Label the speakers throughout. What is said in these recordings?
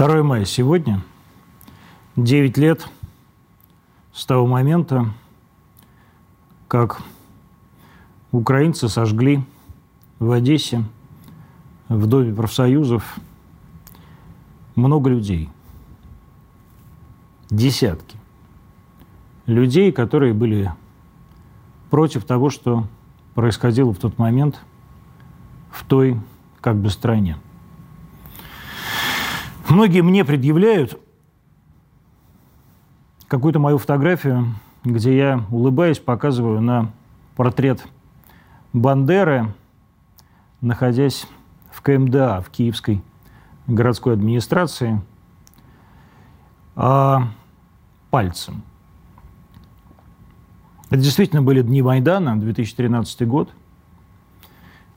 Speaker 1: 2 мая сегодня, 9 лет с того момента, как украинцы сожгли в Одессе, в Доме профсоюзов много людей. Десятки. Людей, которые были против того, что происходило в тот момент в той как бы стране. Многие мне предъявляют какую-то мою фотографию, где я, улыбаясь, показываю на портрет Бандеры, находясь в КМДА, в Киевской городской администрации, а пальцем. Это действительно были дни Майдана, 2013 год.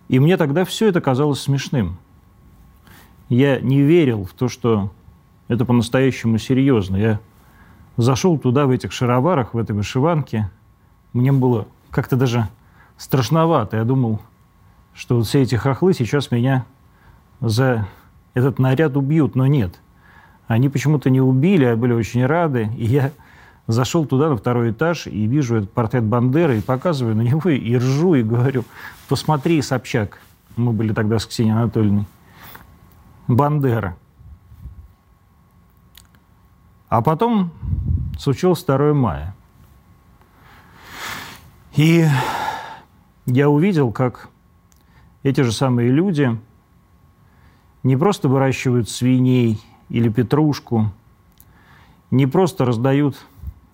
Speaker 1: И мне тогда все это казалось смешным – я не верил в то, что это по-настоящему серьезно. Я зашел туда в этих шароварах, в этой вышиванке. Мне было как-то даже страшновато. Я думал, что вот все эти хохлы сейчас меня за этот наряд убьют, но нет. Они почему-то не убили, а были очень рады. И я зашел туда, на второй этаж, и вижу этот портрет Бандеры, и показываю на него, и ржу, и говорю, посмотри, Собчак. Мы были тогда с Ксенией Анатольевной. Бандера. А потом случилось 2 мая. И я увидел, как эти же самые люди не просто выращивают свиней или петрушку, не просто раздают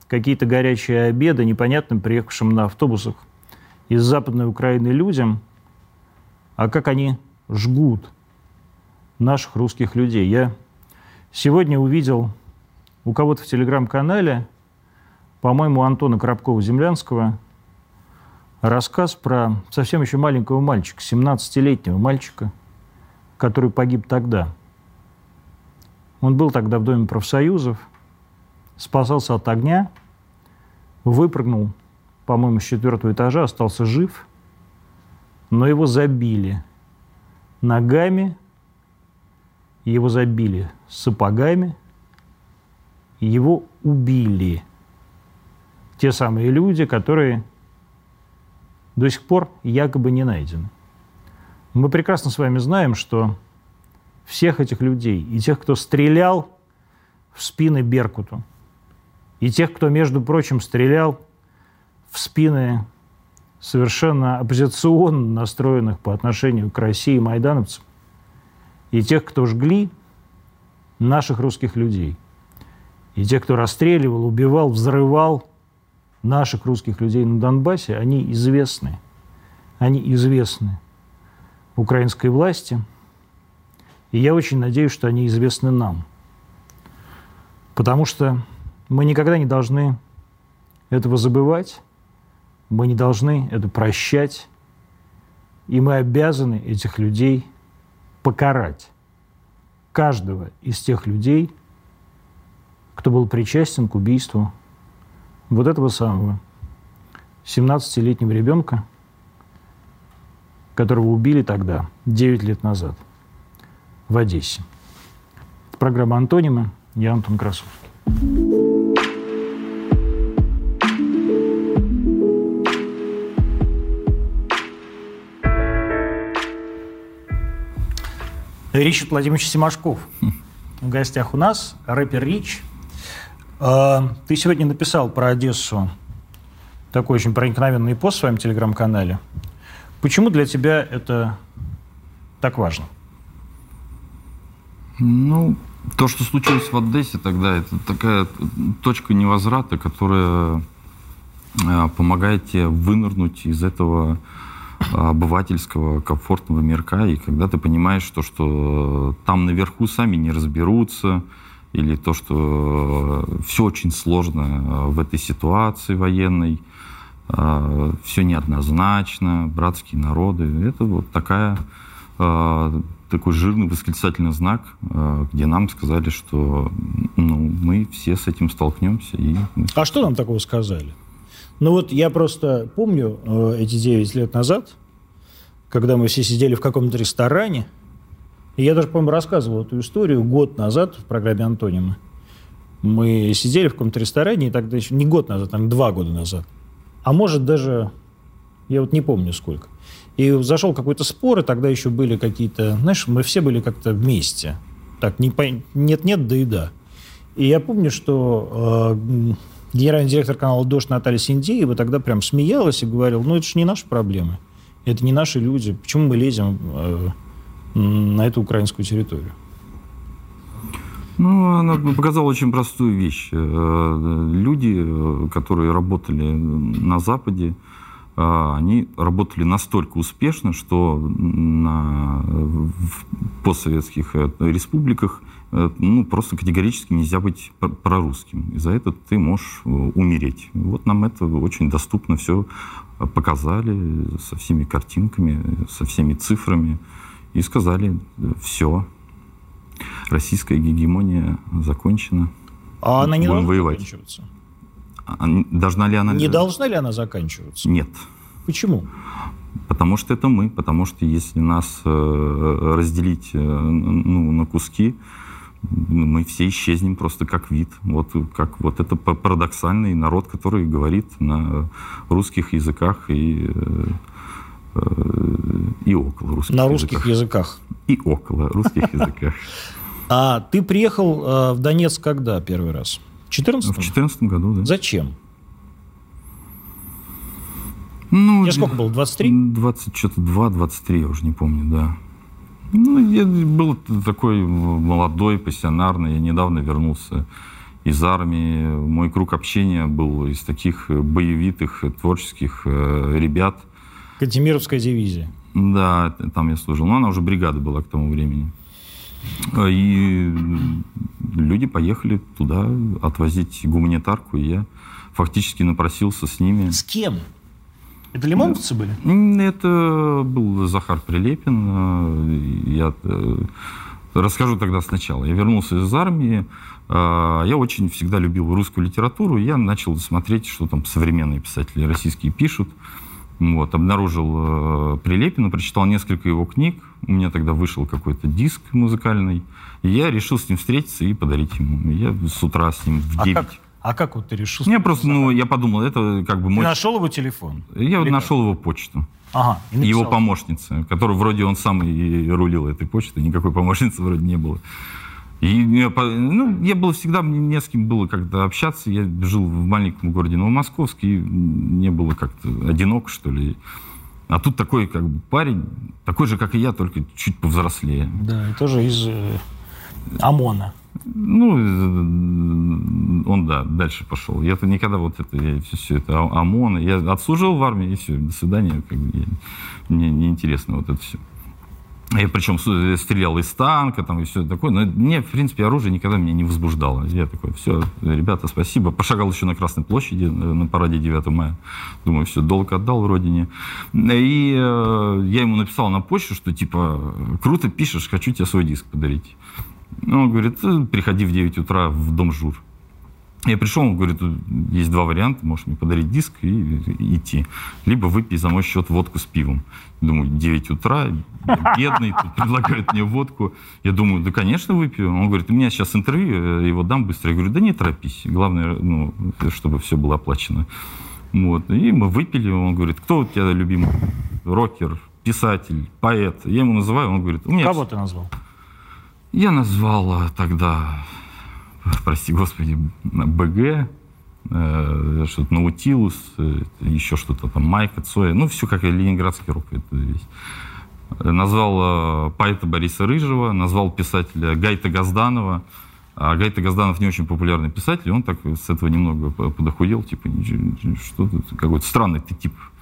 Speaker 1: какие-то горячие обеды непонятным приехавшим на автобусах из Западной Украины людям, а как они жгут – наших русских людей. Я сегодня увидел у кого-то в телеграм-канале, по-моему, Антона Коробкова-Землянского, рассказ про совсем еще маленького мальчика, 17-летнего мальчика, который погиб тогда. Он был тогда в Доме профсоюзов, спасался от огня, выпрыгнул, по-моему, с четвертого этажа, остался жив, но его забили ногами – его забили сапогами, его убили. Те самые люди, которые до сих пор якобы не найдены. Мы прекрасно с вами знаем, что всех этих людей, и тех, кто стрелял в спины Беркуту, и тех, кто, между прочим, стрелял в спины совершенно оппозиционно настроенных по отношению к России майдановцев, и тех, кто жгли наших русских людей, и тех, кто расстреливал, убивал, взрывал наших русских людей на Донбассе, они известны. Они известны украинской власти. И я очень надеюсь, что они известны нам. Потому что мы никогда не должны этого забывать, мы не должны это прощать, и мы обязаны этих людей покарать каждого из тех людей, кто был причастен к убийству вот этого самого 17-летнего ребенка, которого убили тогда, 9 лет назад, в Одессе. Программа «Антонимы». Я Антон Красовский. Ричард Владимирович Симашков в гостях у нас, рэпер Рич. А, ты сегодня написал про Одессу такой очень проникновенный пост в своем телеграм-канале. Почему для тебя это так важно?
Speaker 2: Ну, то, что случилось в Одессе тогда, это такая точка невозврата, которая а, помогает тебе вынырнуть из этого обывательского, комфортного мирка, и когда ты понимаешь, что, что там наверху сами не разберутся, или то, что все очень сложно в этой ситуации военной, все неоднозначно, братские народы. Это вот такая, такой жирный восклицательный знак, где нам сказали, что ну, мы все с этим столкнемся. И...
Speaker 1: А что нам такого сказали? Ну вот я просто помню э, эти 9 лет назад, когда мы все сидели в каком-то ресторане, И я даже, по-моему, рассказывал эту историю год назад в программе Антонима. Мы сидели в каком-то ресторане, и тогда еще не год назад, там два года назад. А может даже, я вот не помню сколько. И зашел какой-то спор, и тогда еще были какие-то, знаешь, мы все были как-то вместе. Так, нет-нет, да и да. И я помню, что э, генеральный директор канала «Дождь» Наталья Синдеева тогда прям смеялась и говорила, ну это же не наши проблемы, это не наши люди, почему мы лезем э, на эту украинскую территорию?
Speaker 2: Ну, она показала очень простую вещь. Э, люди, э, которые работали на Западе, э, они работали настолько успешно, что на, постсоветских республиках ну, просто категорически нельзя быть прорусским. И за это ты можешь умереть. Вот нам это очень доступно все показали со всеми картинками, со всеми цифрами. И сказали, все, российская гегемония закончена.
Speaker 1: А она не Будем должна воевать. заканчиваться?
Speaker 2: А, должна ли она...
Speaker 1: Не должна ли она заканчиваться?
Speaker 2: Нет.
Speaker 1: Почему?
Speaker 2: Потому что это мы, потому что если нас э, разделить э, ну, на куски, мы все исчезнем просто как вид. Вот как вот это парадоксальный народ, который говорит на русских языках и э, и около русских
Speaker 1: На русских языках.
Speaker 2: И около русских языках.
Speaker 1: А ты приехал э, в Донецк когда первый раз? В 14
Speaker 2: В 14 году, да.
Speaker 1: Зачем?
Speaker 2: Ну,
Speaker 1: Тебе сколько было, 23?
Speaker 2: 20, что-то 2, 23, я уже не помню, да. Ну, я был такой молодой, пассионарный. Я недавно вернулся из армии. Мой круг общения был из таких боевитых, творческих э, ребят.
Speaker 1: Кантемировская дивизия.
Speaker 2: Да, там я служил. Но она уже бригада была к тому времени. И люди поехали туда отвозить гуманитарку, и я фактически напросился с ними.
Speaker 1: С кем? Это лимоновцы были?
Speaker 2: Это был Захар Прилепин. Я э, расскажу тогда сначала. Я вернулся из армии. Э, я очень всегда любил русскую литературу. Я начал смотреть, что там современные писатели российские пишут. Вот, обнаружил э, Прилепина, прочитал несколько его книг. У меня тогда вышел какой-то диск музыкальный. И я решил с ним встретиться и подарить ему. Я с утра с ним в 9. А
Speaker 1: как, а как вот ты решил?
Speaker 2: Я просто, ну, я подумал, это как бы
Speaker 1: мой... Ты нашел его телефон?
Speaker 2: Я Или нашел как? его почту.
Speaker 1: Ага,
Speaker 2: его помощница, которую вроде он сам и рулил этой почтой, никакой помощницы вроде не было. И ну, я был всегда, мне не с кем было как-то общаться. Я жил в маленьком городе Новомосковске, и мне было как-то одиноко, что ли. А тут такой как бы парень, такой же, как и я, только чуть повзрослее.
Speaker 1: Да, и тоже из э, ОМОНа.
Speaker 2: Ну, он, да, дальше пошел. Я-то никогда вот это, я, все, все это ОМОН, я отслужил в армии, и все, до свидания. Как бы, я, мне неинтересно вот это все. Я причем стрелял из танка там, и все такое. Но мне, в принципе, оружие никогда меня не возбуждало. Я такой, все, ребята, спасибо. Пошагал еще на Красной площади э, на параде 9 мая. Думаю, все, долг отдал родине. И э, я ему написал на почту, что типа, круто пишешь, хочу тебе свой диск подарить. Ну, он говорит, «Э, приходи в 9 утра в дом Жур. Я пришел, он говорит, есть два варианта, можешь мне подарить диск и, и идти. Либо выпей за мой счет водку с пивом. Думаю, 9 утра, бедный, тут предлагают мне водку. Я думаю, да, конечно, выпью. Он говорит, у меня сейчас интервью, я его дам быстро. Я говорю, да не торопись. Главное, ну, чтобы все было оплачено. Вот. И мы выпили. Он говорит, кто у тебя любимый рокер, писатель, поэт? Я ему называю, он говорит, у меня...
Speaker 1: Кого ты назвал?
Speaker 2: Я назвал а, тогда, прости господи, БГ, э, что-то Наутилус, э, еще что-то там, Майка, Цоя, ну, все как и ленинградский рок это весь. Назвал э, поэта Бориса Рыжего, назвал писателя Гайта Газданова. А Гайта Газданов не очень популярный писатель, он так с этого немного подохудел, типа, что какой-то странный ты тип а,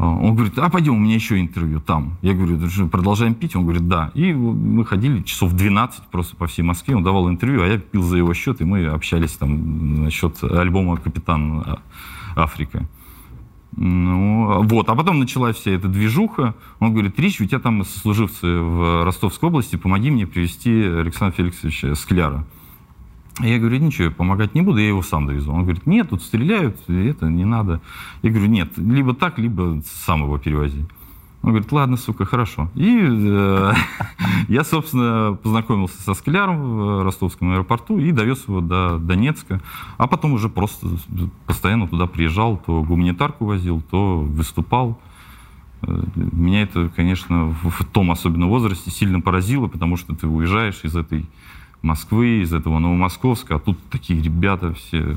Speaker 2: он говорит, а пойдем, у меня еще интервью там. Я говорю, продолжаем пить? Он говорит, да. И мы ходили часов 12 просто по всей Москве. Он давал интервью, а я пил за его счет, и мы общались там насчет альбома «Капитан Африка». Ну, вот. А потом началась вся эта движуха. Он говорит, Рич, у тебя там сослуживцы в Ростовской области, помоги мне привести Александра Феликсовича Скляра. Я говорю, ничего, помогать не буду, я его сам довезу. Он говорит, нет, тут стреляют, это не надо. Я говорю, нет, либо так, либо сам его перевози. Он говорит, ладно, сука, хорошо. И э, я, собственно, познакомился со Скляром в ростовском аэропорту и довез его до Донецка. А потом уже просто постоянно туда приезжал, то гуманитарку возил, то выступал. Э, меня это, конечно, в, в том особенно возрасте сильно поразило, потому что ты уезжаешь из этой Москвы, из этого Новомосковска, а тут такие ребята все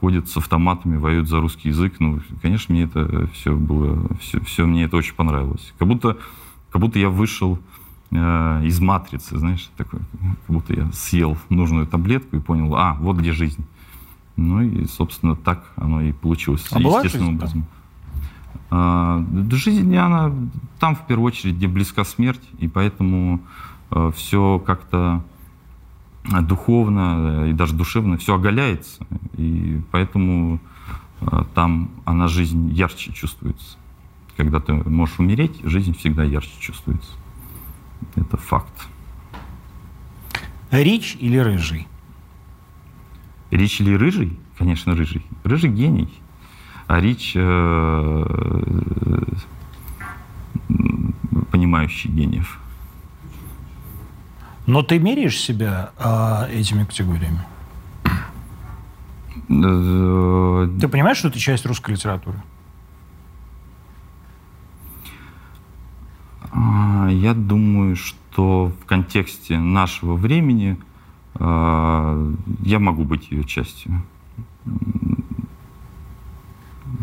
Speaker 2: ходят с автоматами, воюют за русский язык. Ну, конечно, мне это все было, все, все мне это очень понравилось. Как будто, как будто я вышел э, из матрицы, знаешь, такой, как будто я съел нужную таблетку и понял, а, вот где жизнь. Ну и, собственно, так оно и получилось.
Speaker 1: А естественным образом.
Speaker 2: А, жизнь, она там, в первую очередь, где близка смерть, и поэтому э, все как-то духовно и даже душевно все оголяется, и поэтому э, там она жизнь ярче чувствуется. Когда ты можешь умереть, жизнь всегда ярче чувствуется. Это факт.
Speaker 1: Рич или рыжий?
Speaker 2: Рич или рыжий? Конечно, рыжий. Рыжий гений. А Рич э, понимающий гениев.
Speaker 1: Но ты меряешь себя а, этими категориями? Ты понимаешь, что это часть русской литературы?
Speaker 2: А, я думаю, что в контексте нашего времени а, я могу быть ее частью.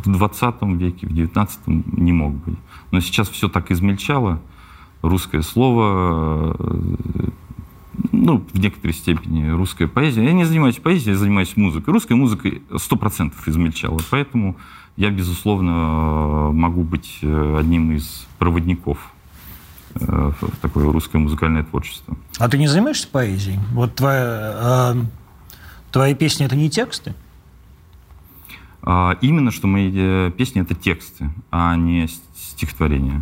Speaker 2: В 20 веке, в 19 не мог быть. Но сейчас все так измельчало. Русское слово ну, в некоторой степени русская поэзия. Я не занимаюсь поэзией, я занимаюсь музыкой. Русская музыка сто процентов измельчала, поэтому я, безусловно, могу быть э, одним из проводников э, в такое русское музыкальное творчество.
Speaker 1: А ты не занимаешься поэзией? Вот твоя, э, твои песни – это не тексты?
Speaker 2: А, именно, что мои э, песни – это тексты, а не стихотворения.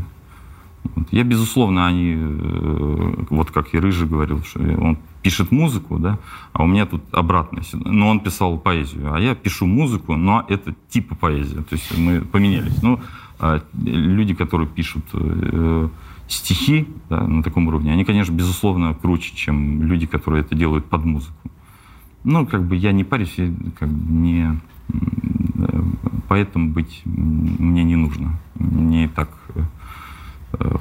Speaker 2: Я, безусловно, они, э, вот как и Рыжий говорил, что он пишет музыку, да, а у меня тут обратное. Но он писал поэзию, а я пишу музыку, но это типа поэзия. То есть мы поменялись. Ну, а люди, которые пишут э, стихи да, на таком уровне, они, конечно, безусловно, круче, чем люди, которые это делают под музыку. Ну, как бы я не парюсь, я как бы не... Поэтому быть мне не нужно. Мне так Э,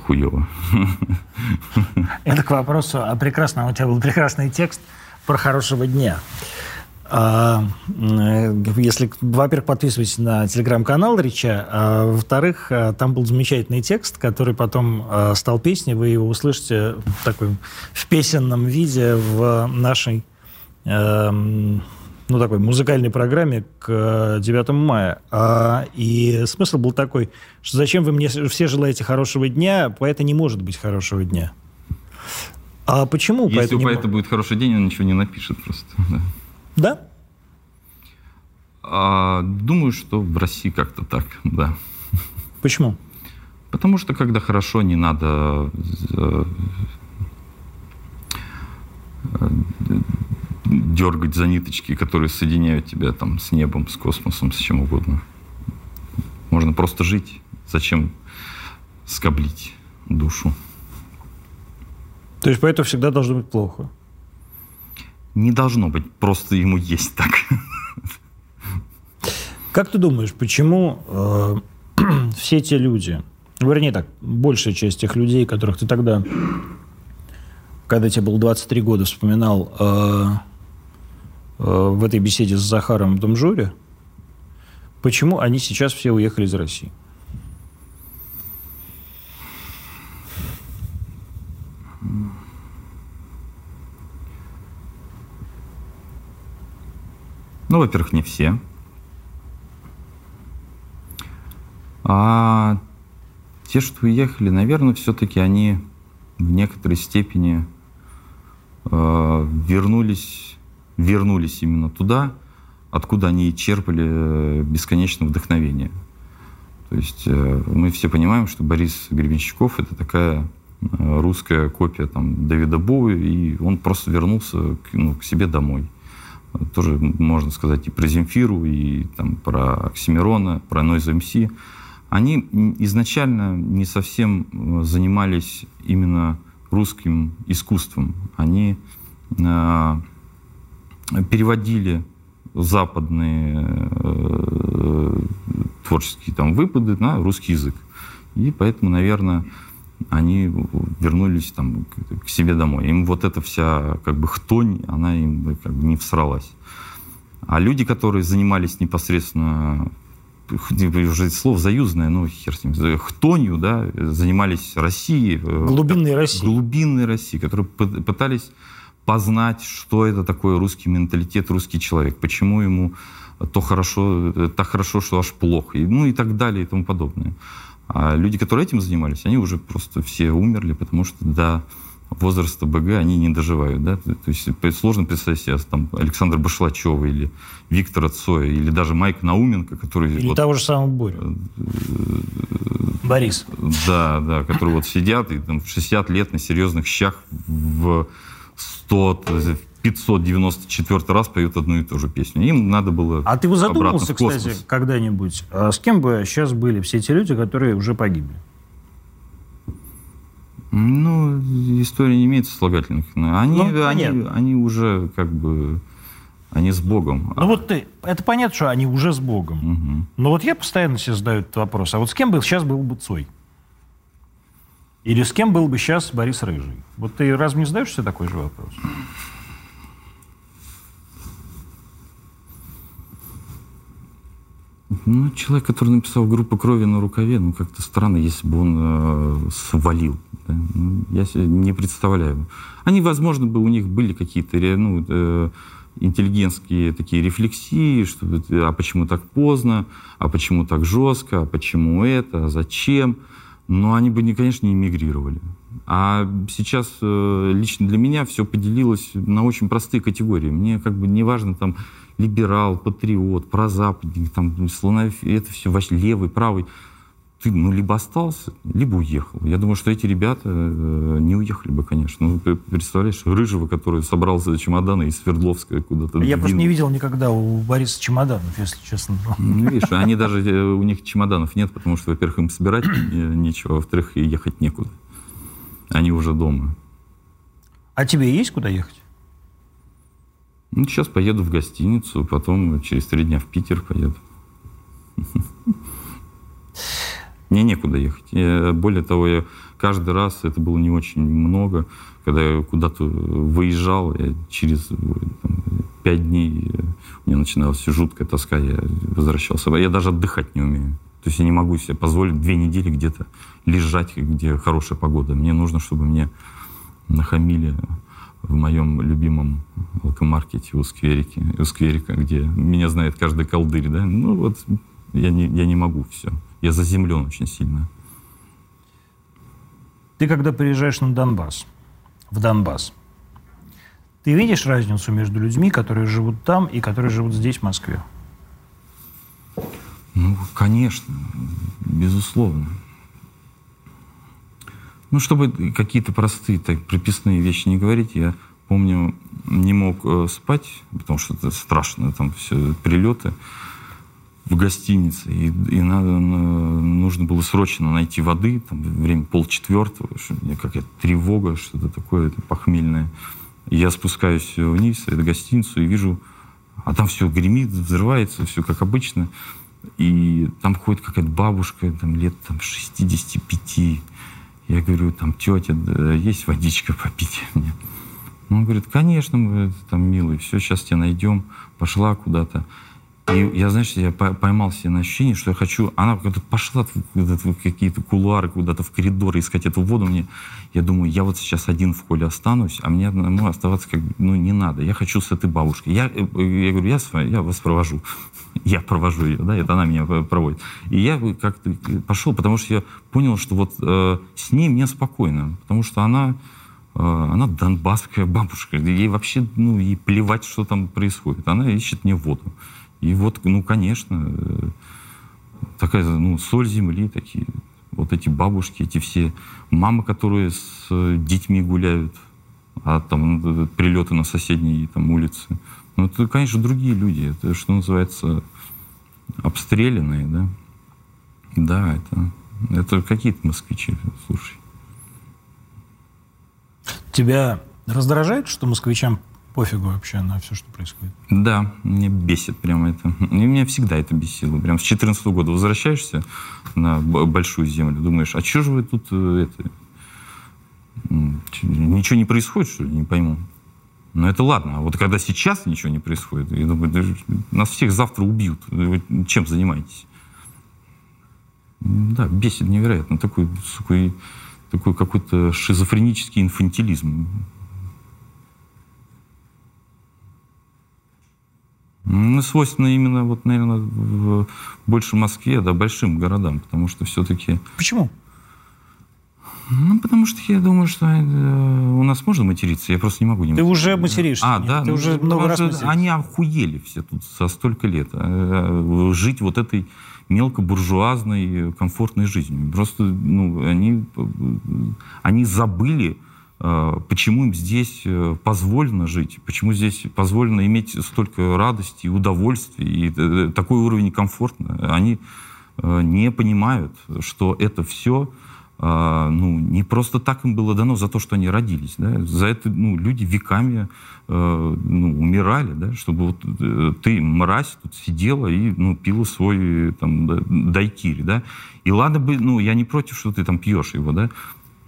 Speaker 2: хуево.
Speaker 1: Это к вопросу о прекрасном. У тебя был прекрасный текст про хорошего дня. А, э, если, во-первых, подписывайтесь на телеграм-канал Рича, а во-вторых, э, там был замечательный текст, который потом стал песней, вы его услышите в, такой, в песенном виде в нашей эм, ну, такой музыкальной программе к 9 мая. А, и смысл был такой, что зачем вы мне все желаете хорошего дня, поэта не может быть хорошего дня. А почему?
Speaker 2: Если у поэта будет хороший день, он ничего не напишет просто.
Speaker 1: Да? да?
Speaker 2: А, думаю, что в России как-то так, да.
Speaker 1: Почему?
Speaker 2: Потому что когда хорошо, не надо э, дергать за ниточки, которые соединяют тебя там с небом, с космосом, с чем угодно. Можно просто жить. Зачем скоблить душу?
Speaker 1: То есть поэтому всегда должно быть плохо?
Speaker 2: Не должно быть, просто ему есть так.
Speaker 1: Как ты думаешь, почему э, все те люди, вернее так, большая часть тех людей, которых ты тогда, когда тебе было 23 года, вспоминал, э, Э, в этой беседе с Захаром Домжуре, почему они сейчас все уехали из России.
Speaker 2: Ну, во-первых, не все. А те, что уехали, наверное, все-таки они в некоторой степени э, вернулись вернулись именно туда, откуда они черпали э, бесконечное вдохновение. То есть э, мы все понимаем, что Борис Гребенщиков — это такая э, русская копия там, Давида Боуи, и он просто вернулся к, ну, к себе домой. Тоже можно сказать и про Земфиру, и там, про Оксимирона, про Noise MC. они изначально не совсем занимались именно русским искусством. Они э, переводили западные э, творческие там выпады на русский язык. И поэтому, наверное, они вернулись там к себе домой. Им вот эта вся как бы хтонь, она им как бы не всралась. А люди, которые занимались непосредственно уже слово заюзное, ну, хер с ним, хтонью, да, занимались Россией.
Speaker 1: Э, глубинной Россией.
Speaker 2: Глубинной Россией, которые пытались познать, что это такое русский менталитет, русский человек, почему ему то хорошо, так хорошо, что аж плохо, и, ну и так далее и тому подобное. А люди, которые этим занимались, они уже просто все умерли, потому что до возраста БГ они не доживают. Да? То есть сложно представить себе там, Александра Башлачева или Виктора Цоя, или даже Майк Науменко, который...
Speaker 1: Или вот, того же самого Боря. Э, Борис.
Speaker 2: Да, да, которые вот сидят и там, в 60 лет на серьезных щах в 100, 594 раз поют одну и ту же песню. Им надо было
Speaker 1: А ты бы задумался, кстати, когда-нибудь, а с кем бы сейчас были все эти люди, которые уже погибли?
Speaker 2: Ну, история не имеет сослагательных. Они, ну, они, они уже как бы... Они с Богом.
Speaker 1: Ну вот ты, это понятно, что они уже с Богом. Угу. Но вот я постоянно себе задаю этот вопрос. А вот с кем бы сейчас был бы Цой? Или с кем был бы сейчас Борис Рыжий? Вот ты разве не задаешь себе такой же вопрос?
Speaker 2: Ну, человек, который написал группу крови на рукаве, ну, как-то странно, если бы он э, свалил. Да? Ну, я себе не представляю. Они, возможно, бы у них были какие-то ну, э, интеллигентские такие рефлексии, что а почему так поздно, а почему так жестко, а почему это, а зачем. Но они бы, конечно, не мигрировали. А сейчас э, лично для меня все поделилось на очень простые категории. Мне как бы не важно там либерал, патриот, прозападник, там, слоновик, это все вообще левый, правый. Ты, ну, либо остался, либо уехал. Я думаю, что эти ребята э, не уехали бы, конечно. Ну, ты представляешь, Рыжего, который собрался чемоданы из Свердловска куда-то.
Speaker 1: Я просто не видел никогда у Бориса чемоданов, если честно.
Speaker 2: Ну, видишь, они даже, э, у них чемоданов нет, потому что, во-первых, им собирать нечего, а во-вторых, ехать некуда. Они уже дома.
Speaker 1: А тебе есть куда ехать?
Speaker 2: Ну, сейчас поеду в гостиницу, потом через три дня в Питер поеду. Мне некуда ехать. Я, более того, я каждый раз, это было не очень много, когда я куда-то выезжал, я через там, пять дней у меня начиналась жуткая тоска, я возвращался. Я даже отдыхать не умею. То есть я не могу себе позволить две недели где-то лежать, где хорошая погода. Мне нужно, чтобы мне нахамили в моем любимом алкомаркете у Скверики, у Скверика, где меня знает каждый колдырь, да, ну вот я не, я не могу все. Я заземлен очень сильно.
Speaker 1: Ты когда приезжаешь на Донбасс, в Донбасс, ты видишь разницу между людьми, которые живут там и которые живут здесь, в Москве?
Speaker 2: Ну, конечно, безусловно. Ну, чтобы какие-то простые так, прописные вещи не говорить, я помню, не мог э, спать, потому что это страшно, там все прилеты в гостинице, и, и надо, нужно было срочно найти воды, там, время полчетвертого, какая-то тревога, что-то такое похмельное. И я спускаюсь вниз, в гостиницу, и вижу, а там все гремит, взрывается, все как обычно. И там ходит какая-то бабушка, там лет там, 65, я говорю, там, тетя, есть водичка попить мне? Он говорит, конечно, мы, там, милый, все, сейчас тебя найдем. Пошла куда-то. И я, знаешь, я поймал себе на ощущение, что я хочу... Она куда-то пошла в какие-то кулуары, куда-то в коридоры искать эту воду мне. Я думаю, я вот сейчас один в холле останусь, а мне одному оставаться как ну, не надо. Я хочу с этой бабушкой. Я, я говорю, я, я вас провожу. Я провожу ее, да, это она меня проводит. И я как-то пошел, потому что я понял, что вот э, с ней мне спокойно, потому что она э, она донбасская бабушка. Ей вообще, ну, ей плевать, что там происходит. Она ищет мне воду. И вот, ну, конечно, э, такая, ну, соль земли, такие, вот эти бабушки, эти все мамы, которые с э, детьми гуляют, а там ну, прилеты на соседние там улицы. Ну, это, конечно, другие люди. Это, что называется, обстрелянные, да. Да, это, это какие-то москвичи, слушай.
Speaker 1: Тебя раздражает, что москвичам пофигу вообще на все, что происходит?
Speaker 2: Да, мне бесит прямо это. И меня всегда это бесило. Прям с 14 года возвращаешься на большую землю, думаешь, а что же вы тут э, это... Ничего не происходит, что ли? Не пойму. Ну, это ладно. А вот когда сейчас ничего не происходит, я думаю, да, нас всех завтра убьют. Вы чем занимаетесь? Да, бесит невероятно. Такой, такой, такой какой-то шизофренический инфантилизм. Ну, свойственно именно, вот, наверное, в, больше Москве, да, большим городам, потому что все-таки...
Speaker 1: Почему?
Speaker 2: Ну, потому что я думаю, что э, у нас можно материться, я просто не могу не
Speaker 1: Ты уже материшься.
Speaker 2: А, да.
Speaker 1: Ты ну, уже много раз материшься.
Speaker 2: Они охуели все тут за столько лет. Э, жить вот этой мелкобуржуазной комфортной жизнью. Просто, ну, они, они забыли, э, почему им здесь позволено жить, почему здесь позволено иметь столько радости и удовольствия, и такой уровень комфорта. Они не понимают, что это все ну, не просто так им было дано за то, что они родились. Да? За это ну, люди веками э, ну, умирали, да? чтобы вот э, ты, мразь, тут сидела и ну, пила свой там, да, дайкири. Да? И ладно бы, ну, я не против, что ты там пьешь его, да?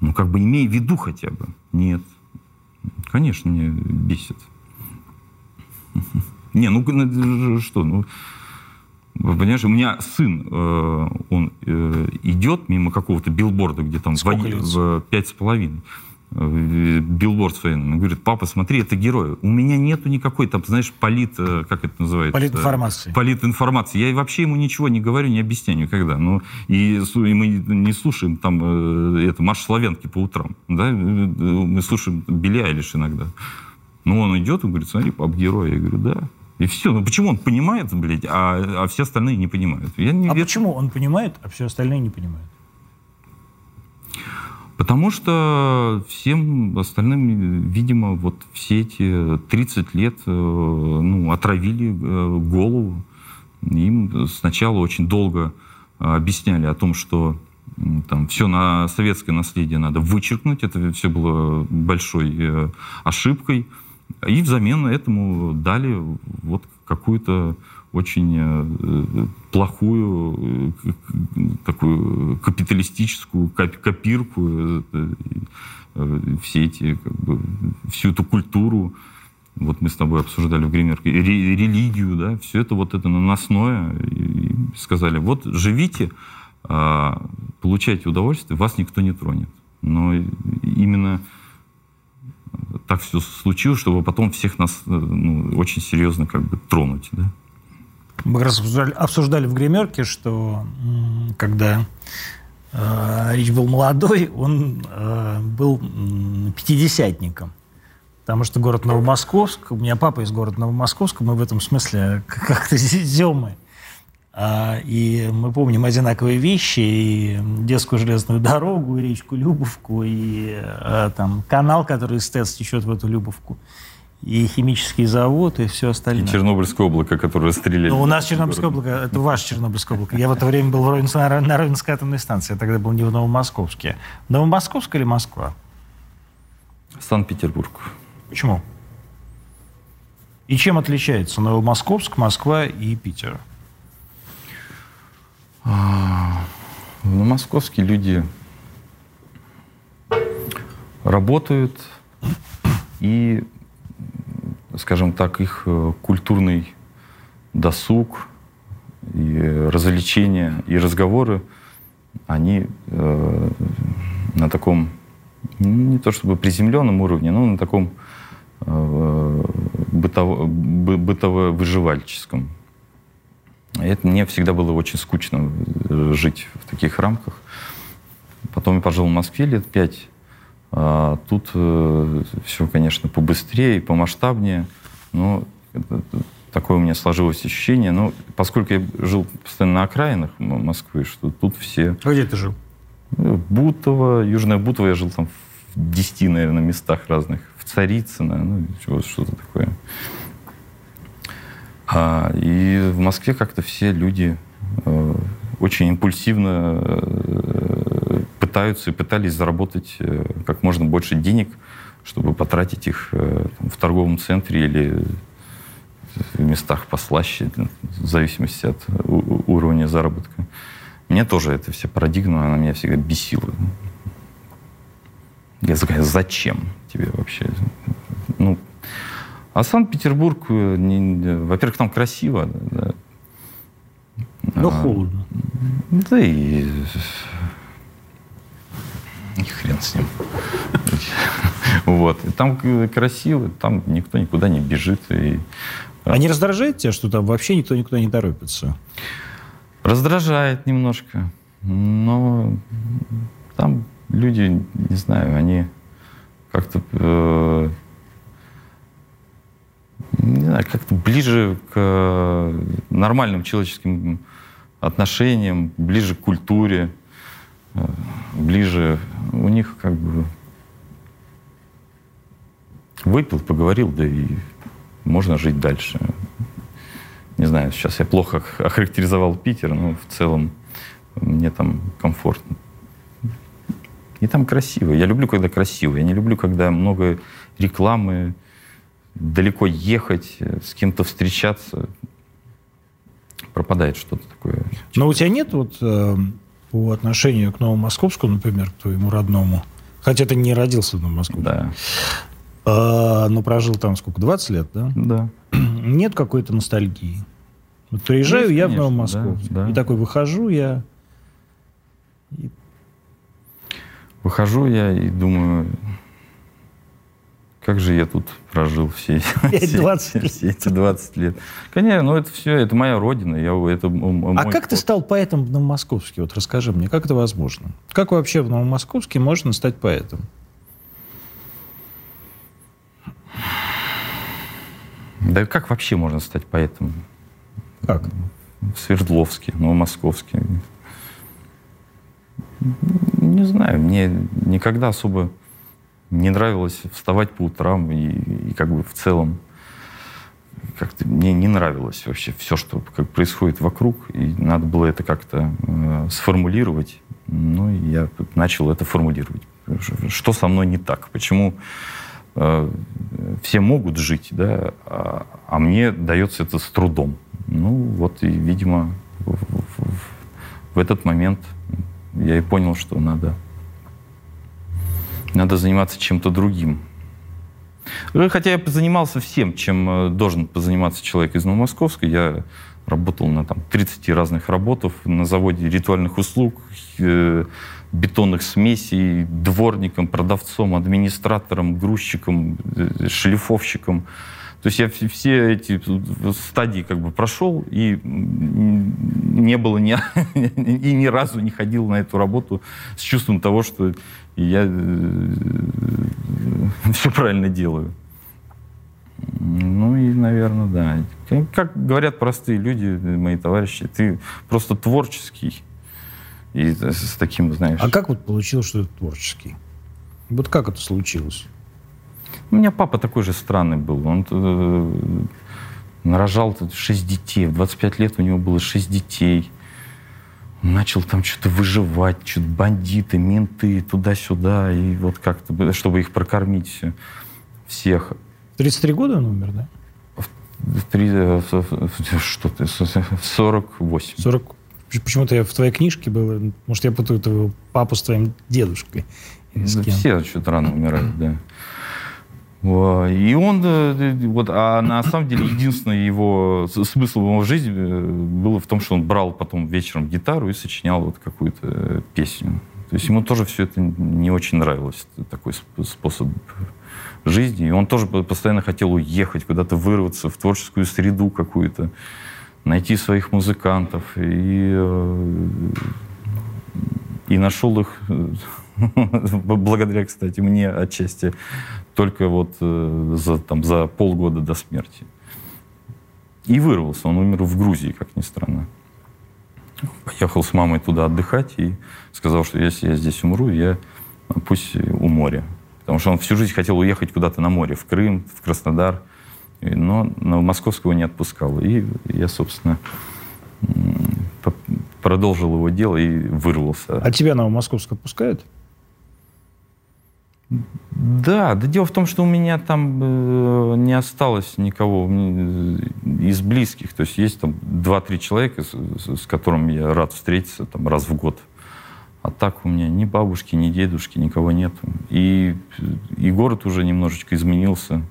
Speaker 2: Ну, как бы имей в виду хотя бы. Нет. Конечно, мне бесит. Не, ну что, ну вы понимаете, у меня сын, э, он э, идет мимо какого-то билборда, где там в пять с половиной билборд с военным. Он говорит, папа, смотри, это герой. У меня нету никакой, там, знаешь, полит, как это называется?
Speaker 1: Политинформации.
Speaker 2: Политинформации. Я вообще ему ничего не говорю, не объясняю никогда. Ну, и, и мы не слушаем там это, марш славянки по утрам. Да? Мы слушаем Билли Айлиш иногда. Ну, он идет и говорит, смотри, пап, герой. Я говорю, да. И все. Ну почему он понимает, блядь, а, а все остальные не понимают?
Speaker 1: Я
Speaker 2: не
Speaker 1: а верю. почему он понимает, а все остальные не понимают?
Speaker 2: Потому что всем остальным, видимо, вот все эти 30 лет э, ну, отравили э, голову. Им сначала очень долго объясняли о том, что там все на советское наследие надо вычеркнуть. Это все было большой э, ошибкой. И взамен этому дали вот какую-то очень э, плохую э, такую капиталистическую копирку э, все эти как бы, всю эту культуру вот мы с тобой обсуждали в гримерке религию да все это вот это наносное и сказали вот живите а, получайте удовольствие вас никто не тронет но именно так все случилось, чтобы потом всех нас э, ну, очень серьезно как бы тронуть. Да?
Speaker 1: Мы обсуждали, обсуждали в гримерке, что когда э, Рич был молодой, он э, был пятидесятником. Потому что город Новомосковск, у меня папа из города Новомосковска, мы в этом смысле как-то земы. А, и мы помним одинаковые вещи, и детскую железную дорогу, и речку Любовку, и а, там канал, который из ТЭЦ течет в эту Любовку, и химический завод, и все остальное.
Speaker 2: И Чернобыльское облако, которое стреляли.
Speaker 1: Ну, у нас Чернобыльское облако, это ваше Чернобыльское облако. Я в это время был в Ровенской, на Ровенской атомной станции, я тогда был не в Новомосковске. Новомосковск или Москва?
Speaker 2: Санкт-Петербург.
Speaker 1: Почему? И чем отличается Новомосковск, Москва и Питер?
Speaker 2: Ну, московские люди работают, и, скажем так, их э, культурный досуг, и развлечения, и разговоры, они э, на таком, ну, не то чтобы приземленном уровне, но на таком э, бытово, бытово-выживальческом это мне всегда было очень скучно э, жить в таких рамках. Потом я пожил в Москве лет пять. А тут э, все, конечно, побыстрее и помасштабнее. Но такое у меня сложилось ощущение. Но поскольку я жил постоянно на окраинах Москвы, что тут все...
Speaker 1: А где ты жил?
Speaker 2: Э, Бутово, Южное Бутово. Я жил там в десяти, наверное, местах разных. В Царицыно, ну, что-то такое. А, и в Москве как-то все люди э, очень импульсивно э, пытаются и пытались заработать э, как можно больше денег, чтобы потратить их э, в торговом центре или в местах послаще, в зависимости от уровня заработка. Мне тоже эта вся парадигма, она меня всегда бесила. Я сказал, зачем тебе вообще? Ну, а Санкт-Петербург, во-первых, там красиво. Да.
Speaker 1: Но а, холодно.
Speaker 2: Да и... И хрен с ним. Вот. И там красиво, там никто никуда не бежит. И...
Speaker 1: А не раздражает тебя, что там вообще никто никуда не торопится?
Speaker 2: Раздражает немножко. Но там люди, не знаю, они как-то э, не знаю, как-то ближе к нормальным человеческим отношениям, ближе к культуре, э, ближе у них как бы выпил, поговорил, да и можно жить дальше. Не знаю, сейчас я плохо охарактеризовал Питер, но в целом мне там комфортно. И там красиво. Я люблю, когда красиво. Я не люблю, когда много рекламы, далеко ехать, с кем-то встречаться пропадает что-то такое.
Speaker 1: Но у тебя нет вот э, по отношению к Новомосковску, например, к твоему родному, хотя ты не родился в Новомосковске,
Speaker 2: да.
Speaker 1: а, но прожил там сколько, 20 лет, да?
Speaker 2: Да.
Speaker 1: Нет какой-то ностальгии? Вот приезжаю Есть, я конечно, в Новомосковск, да, да. и такой выхожу я...
Speaker 2: И... Выхожу я и думаю, как же я тут прожил все, все, 20 все эти 20 лет. Конечно, ну это все, это моя родина. Я, это
Speaker 1: мой а как ход. ты стал поэтом в Новомосковске? Вот расскажи мне, как это возможно? Как вообще в Новомосковске можно стать поэтом?
Speaker 2: Да как вообще можно стать поэтом?
Speaker 1: Как?
Speaker 2: В Свердловске, Новомосковске. Не знаю, мне никогда особо не нравилось вставать по утрам и, и как бы в целом как-то мне не нравилось вообще все, что как происходит вокруг, и надо было это как-то э, сформулировать. Ну, и я начал это формулировать. Что со мной не так? Почему э, все могут жить, да, а, а мне дается это с трудом? Ну, вот и, видимо, в, в, в этот момент я и понял, что надо надо заниматься чем-то другим. Э, хотя я позанимался всем, чем э, должен позаниматься человек из Новомосковска. Я работал на там, 30 разных работах на заводе ритуальных услуг, э, бетонных смесей, дворником, продавцом, администратором, грузчиком, э, шлифовщиком. То есть я все эти стадии как бы прошел и не было ни, и ни разу не ходил на эту работу с чувством того, что я э, все правильно делаю. Ну и, наверное, да. Как говорят простые люди, мои товарищи, ты просто творческий. И с таким, знаешь...
Speaker 1: А как вот получилось, что ты творческий? Вот как это случилось?
Speaker 2: У меня папа такой же странный был. Он э, нарожал шесть детей. В 25 лет у него было шесть детей. начал там что-то выживать, что-то бандиты, менты, туда-сюда. И вот как-то, чтобы их прокормить всех.
Speaker 1: 33 года он умер, да?
Speaker 2: В, три, э, что ты, 48.
Speaker 1: 40, Почему-то я в твоей книжке был, может, я путаю твоего папу с твоим дедушкой.
Speaker 2: Да, все что-то рано умирают, да. И он, э, вот, а на самом деле единственный его смысл его жизни э, было в том, что он брал потом вечером гитару и сочинял вот какую-то э, песню. То есть ему тоже все это не очень нравилось, такой способ жизни. И он тоже постоянно хотел уехать, куда-то вырваться в творческую среду какую-то, найти своих музыкантов. И, и нашел их благодаря, кстати, мне отчасти только вот э, за, там, за полгода до смерти. И вырвался. Он умер в Грузии, как ни странно. Поехал с мамой туда отдыхать и сказал, что если я здесь умру, я пусть у моря. Потому что он всю жизнь хотел уехать куда-то на море, в Крым, в Краснодар. Но на Московского не отпускал. И я, собственно, продолжил его дело и вырвался.
Speaker 1: А тебя Новомосковск пускают?
Speaker 2: Да, да дело в том, что у меня там э, не осталось никого из близких. То есть есть там два-три человека, с, с которыми я рад встретиться там раз в год. А так у меня ни бабушки, ни дедушки, никого нет. И, и город уже немножечко изменился.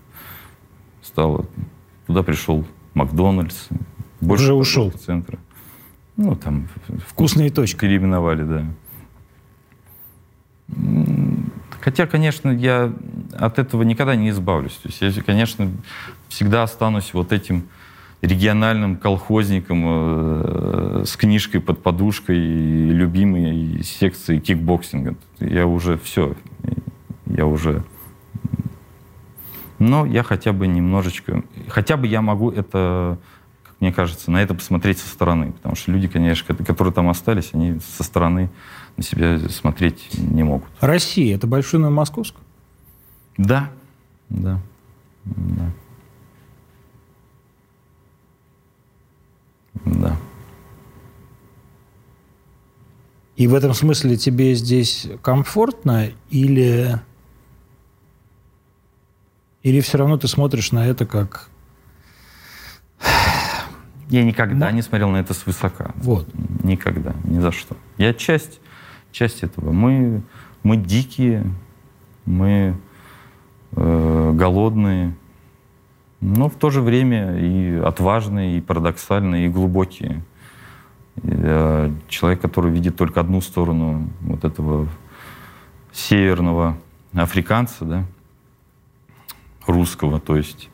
Speaker 2: Стало. Туда пришел Макдональдс.
Speaker 1: Больше уже ушел.
Speaker 2: Центра. Ну, там...
Speaker 1: Вкусные точки.
Speaker 2: Переименовали, да. Хотя, конечно, я от этого никогда не избавлюсь. То есть я, конечно, всегда останусь вот этим региональным колхозником э, с книжкой под подушкой и любимой секцией кикбоксинга. Я уже все. Я уже... Но я хотя бы немножечко... Хотя бы я могу это, как мне кажется, на это посмотреть со стороны. Потому что люди, конечно, которые там остались, они со стороны на себя смотреть не могут.
Speaker 1: Россия — это большой Новомосковск?
Speaker 2: Да, да, да. Да.
Speaker 1: И в этом смысле тебе здесь комфортно или или все равно ты смотришь на это как
Speaker 2: я никогда ну, не смотрел на это свысока.
Speaker 1: Вот.
Speaker 2: Никогда, ни за что. Я часть часть этого. Мы, мы дикие, мы э, голодные, но в то же время и отважные, и парадоксальные, и глубокие. И, э, человек, который видит только одну сторону вот этого северного африканца, да, русского, то есть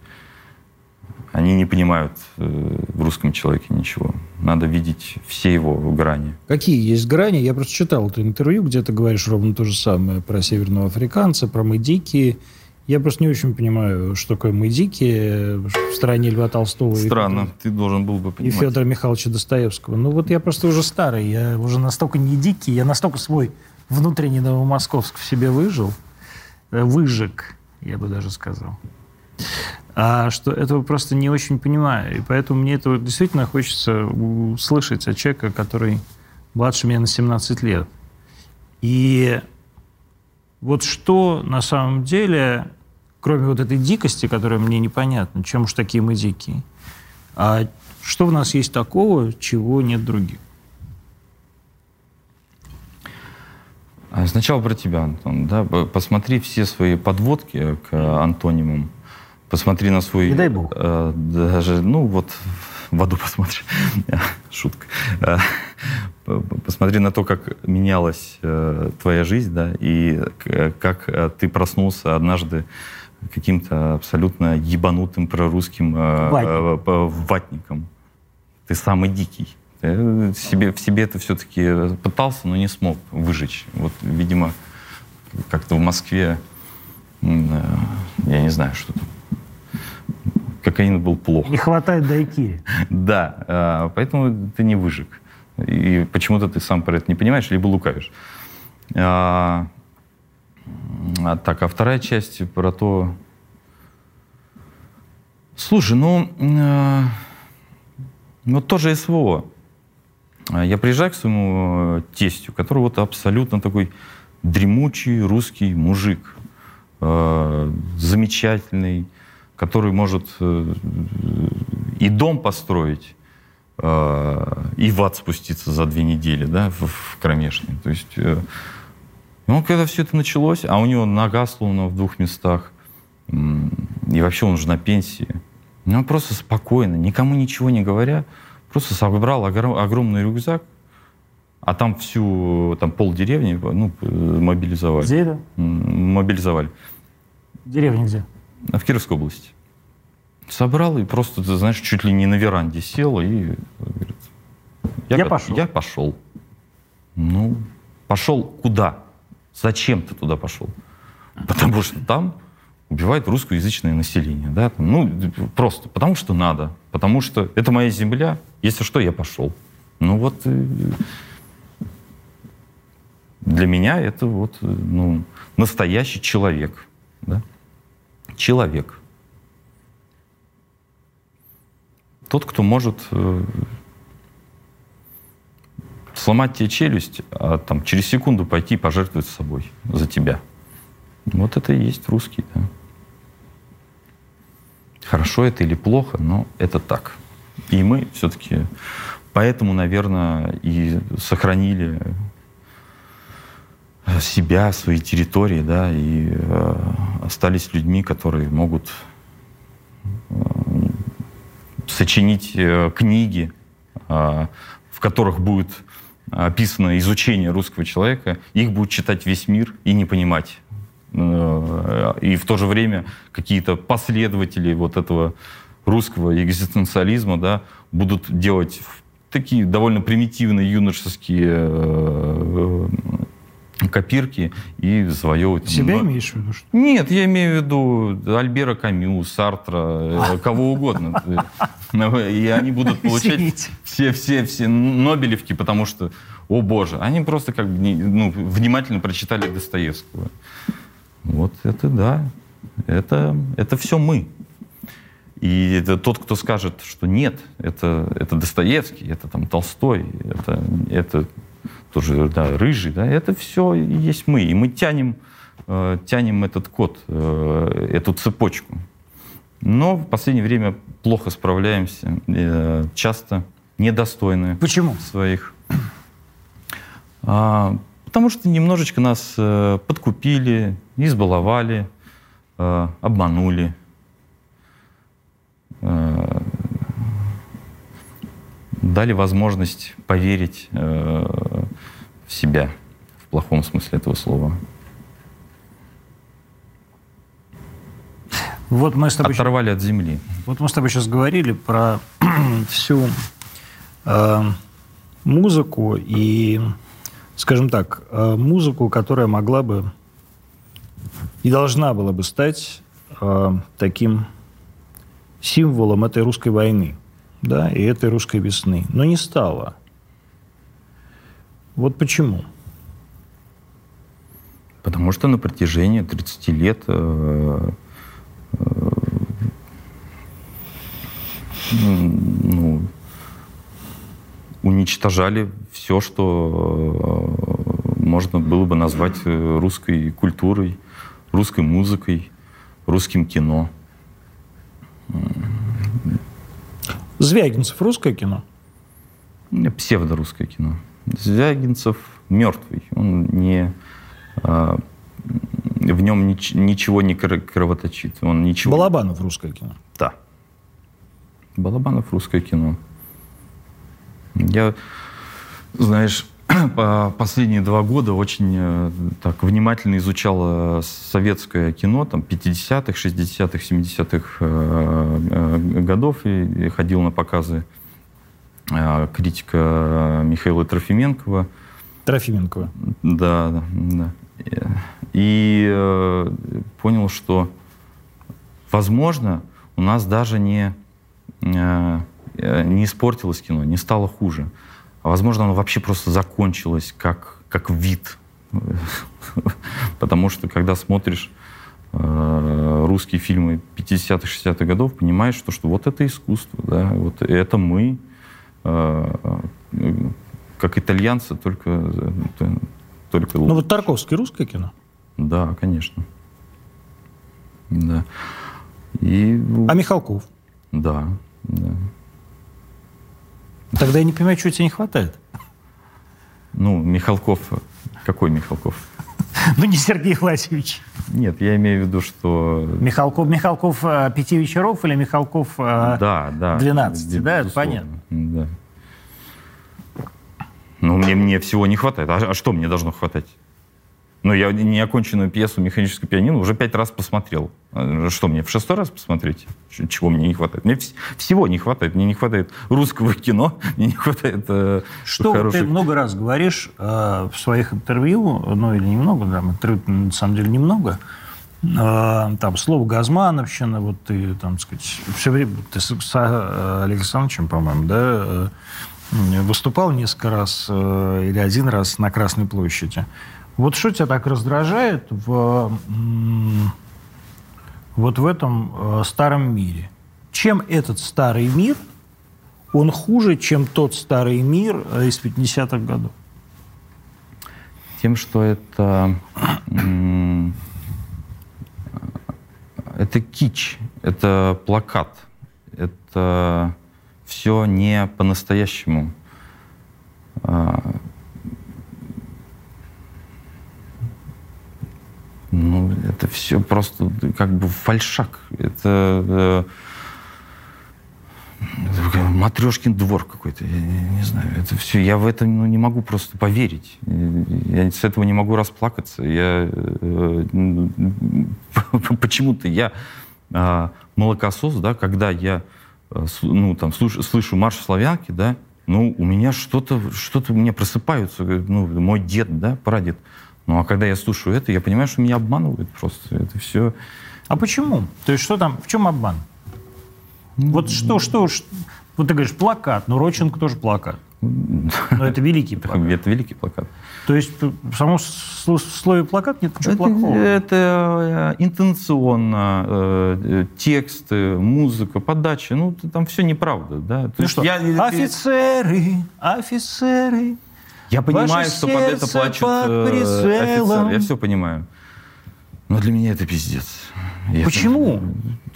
Speaker 2: они не понимают э, в русском человеке ничего. Надо видеть все его грани.
Speaker 1: Какие есть грани? Я просто читал это интервью, где ты говоришь ровно то же самое про северного африканца, про мы дикие. Я просто не очень понимаю, что такое мы дикие в стране Льва Толстого.
Speaker 2: Странно, и, ты должен был бы понимать.
Speaker 1: И Федора Михайловича Достоевского. Ну вот я просто уже старый, я уже настолько не дикий, я настолько свой внутренний Новомосковск в себе выжил, э, выжег, я бы даже сказал а что этого просто не очень понимаю. И поэтому мне это действительно хочется услышать от человека, который младше меня на 17 лет. И вот что на самом деле, кроме вот этой дикости, которая мне непонятна, чем уж такие мы дикие, а что в нас есть такого, чего нет других?
Speaker 2: А сначала про тебя, Антон. Да? Посмотри все свои подводки к антонимам посмотри на свой...
Speaker 1: Не дай бог.
Speaker 2: Э, даже, ну вот, в аду посмотри. Шутка. Э, посмотри на то, как менялась э, твоя жизнь, да, и как э, ты проснулся однажды каким-то абсолютно ебанутым прорусским э, Ватник. э, ватником. Ты самый дикий. Ты себе, в себе это все-таки пытался, но не смог выжечь. Вот, видимо, как-то в Москве, э, я не знаю, что там кокаин был плохо.
Speaker 1: Не хватает дайки.
Speaker 2: Да, а, поэтому ты не выжиг. И почему-то ты сам про это не понимаешь, либо лукавишь. А, а, так, а вторая часть про то... Слушай, ну, э, ну тоже СВО. Я приезжаю к своему э, тестю, который вот абсолютно такой дремучий русский мужик, э, замечательный, который может э, и дом построить, э, и в ад спуститься за две недели, да, в, в кромешный. То есть, э, ну, когда все это началось, а у него нога сломана в двух местах, и вообще он уже на пенсии, ну, он просто спокойно, никому ничего не говоря, просто собрал огромный рюкзак, а там всю, там пол деревни, ну, мобилизовали.
Speaker 1: Где это?
Speaker 2: Мобилизовали.
Speaker 1: Деревня где?
Speaker 2: В Кировской области. Собрал и просто, ты знаешь, чуть ли не на веранде сел и говорит,
Speaker 1: я, я пошел.
Speaker 2: Я пошел. Ну, пошел куда? Зачем ты туда пошел? Потому что там убивает русскоязычное население. Да? Там, ну, просто потому что надо. Потому что это моя земля. Если что, я пошел. Ну вот э, для меня это вот ну, настоящий человек. Да? Человек. Тот, кто может э, сломать тебе челюсть, а там через секунду пойти пожертвовать собой за тебя. Вот это и есть русский, да. Хорошо это или плохо, но это так. И мы все-таки поэтому, наверное, и сохранили себя, свои территории, да, и э, остались людьми, которые могут э, сочинить э, книги, э, в которых будет описано изучение русского человека, их будет читать весь мир и не понимать. И в то же время какие-то последователи вот этого русского экзистенциализма да, будут делать такие довольно примитивные юношеские копирки и завоевывать...
Speaker 1: Себя но... имеешь в виду? Что?
Speaker 2: Нет, я имею в виду Альбера Камю, Сартра, э, кого угодно. И они будут получать все, все, все Нобелевки, потому что, о боже, они просто как бы ну, внимательно прочитали Достоевского. Вот это да, это, это все мы. И это тот, кто скажет, что нет, это, это Достоевский, это там Толстой, это, это тоже да, Рыжий, да, это все есть мы. И мы тянем, э, тянем этот код, э, эту цепочку. Но в последнее время плохо справляемся, э, часто недостойны
Speaker 1: Почему?
Speaker 2: своих. А, потому что немножечко нас э, подкупили, избаловали, э, обманули Э, дали возможность поверить э, в себя в плохом смысле этого слова.
Speaker 1: Вот мы с тобой
Speaker 2: Оторвали от земли.
Speaker 1: Вот мы с тобой сейчас говорили про всю э, музыку и, скажем так, э, музыку, которая могла бы и должна была бы стать э, таким символом этой русской войны, да, и этой русской весны, но не стало. Вот почему?
Speaker 2: Потому что на протяжении 30 лет э, э, ну, уничтожали все, что э, можно было бы назвать русской культурой, русской музыкой, русским кино.
Speaker 1: Звягинцев русское кино?
Speaker 2: Псевдорусское кино. Звягинцев мертвый. Он не... А, в нем нич, ничего не кровоточит. Он ничего...
Speaker 1: Балабанов русское кино?
Speaker 2: Да. Балабанов русское кино. Я, знаешь, по последние два года очень э, так внимательно изучал советское кино, там, 50-х, 60-х, 70-х годов, и ходил на показы критика Михаила Трофименкова.
Speaker 1: Трофименкова.
Speaker 2: Да, да. И понял, что, возможно, у нас даже не, не испортилось кино, не стало хуже. А возможно, оно вообще просто закончилось как, как вид. Потому что, когда смотришь э, русские фильмы 50-х, 60-х годов, понимаешь, что, что вот это искусство, да, вот это мы, э, как итальянцы, только, только
Speaker 1: Ну вот Тарковский русское кино?
Speaker 2: Да, конечно. Да. И,
Speaker 1: а Михалков?
Speaker 2: Да, да.
Speaker 1: Тогда я не понимаю, чего тебе не хватает.
Speaker 2: Ну, Михалков... Какой Михалков?
Speaker 1: Ну, не Сергей Власевич.
Speaker 2: Нет, я имею в виду, что...
Speaker 1: Михалков, Михалков э, пяти вечеров или Михалков э,
Speaker 2: да, да,
Speaker 1: 12, да, это понятно. Да.
Speaker 2: Ну, мне, мне всего не хватает. А, а что мне должно хватать? Ну, я неоконченную пьесу «Механическое пианино» уже пять раз посмотрел. А, что мне, в шестой раз посмотреть? Чего мне не хватает? Мне всего не хватает. Мне не хватает русского кино, мне не хватает э,
Speaker 1: Что хороших... ты много раз говоришь э, в своих интервью, ну или немного, да, интервью на самом деле немного, э, там слово «газмановщина», вот ты, там, сказать, все время, ты с, с э, Александровичем, по-моему, да, э, выступал несколько раз э, или один раз на Красной площади. Вот что тебя так раздражает в, вот в этом э, старом мире? Чем этот старый мир он хуже, чем тот старый мир из 50-х годов?
Speaker 2: Тем, что это, это кич, это плакат, это все не по-настоящему. А, ну, это все просто как бы фальшак. Это, это матрешкин двор какой-то, я не, не знаю. Это все, я в это ну, не могу просто поверить. Я с этого не могу расплакаться. Я э, почему-то я а, молокосос, да, когда я э, ну, там, слышу, слышу марш славянки, да, ну, у меня что-то, что-то у меня просыпаются, ну, мой дед, да, прадед. Ну, а когда я слушаю это, я понимаю, что меня обманывают просто. Это все...
Speaker 1: А почему? То есть что там, в чем обман? Вот что, что, что, вот ты говоришь, плакат, но Роченко тоже плакат. Но это великий плакат.
Speaker 2: Это великий плакат.
Speaker 1: То есть в самом слове плакат нет ничего
Speaker 2: это,
Speaker 1: плохого?
Speaker 2: Это э, интенционно, э, тексты, музыка, подача, ну там все неправда. Да? То
Speaker 1: ну что, я, офицеры, офицеры,
Speaker 2: Я понимаю, что под это плачут э, офицеры, я все понимаю. Но для меня это пиздец.
Speaker 1: Я Почему?
Speaker 2: Это,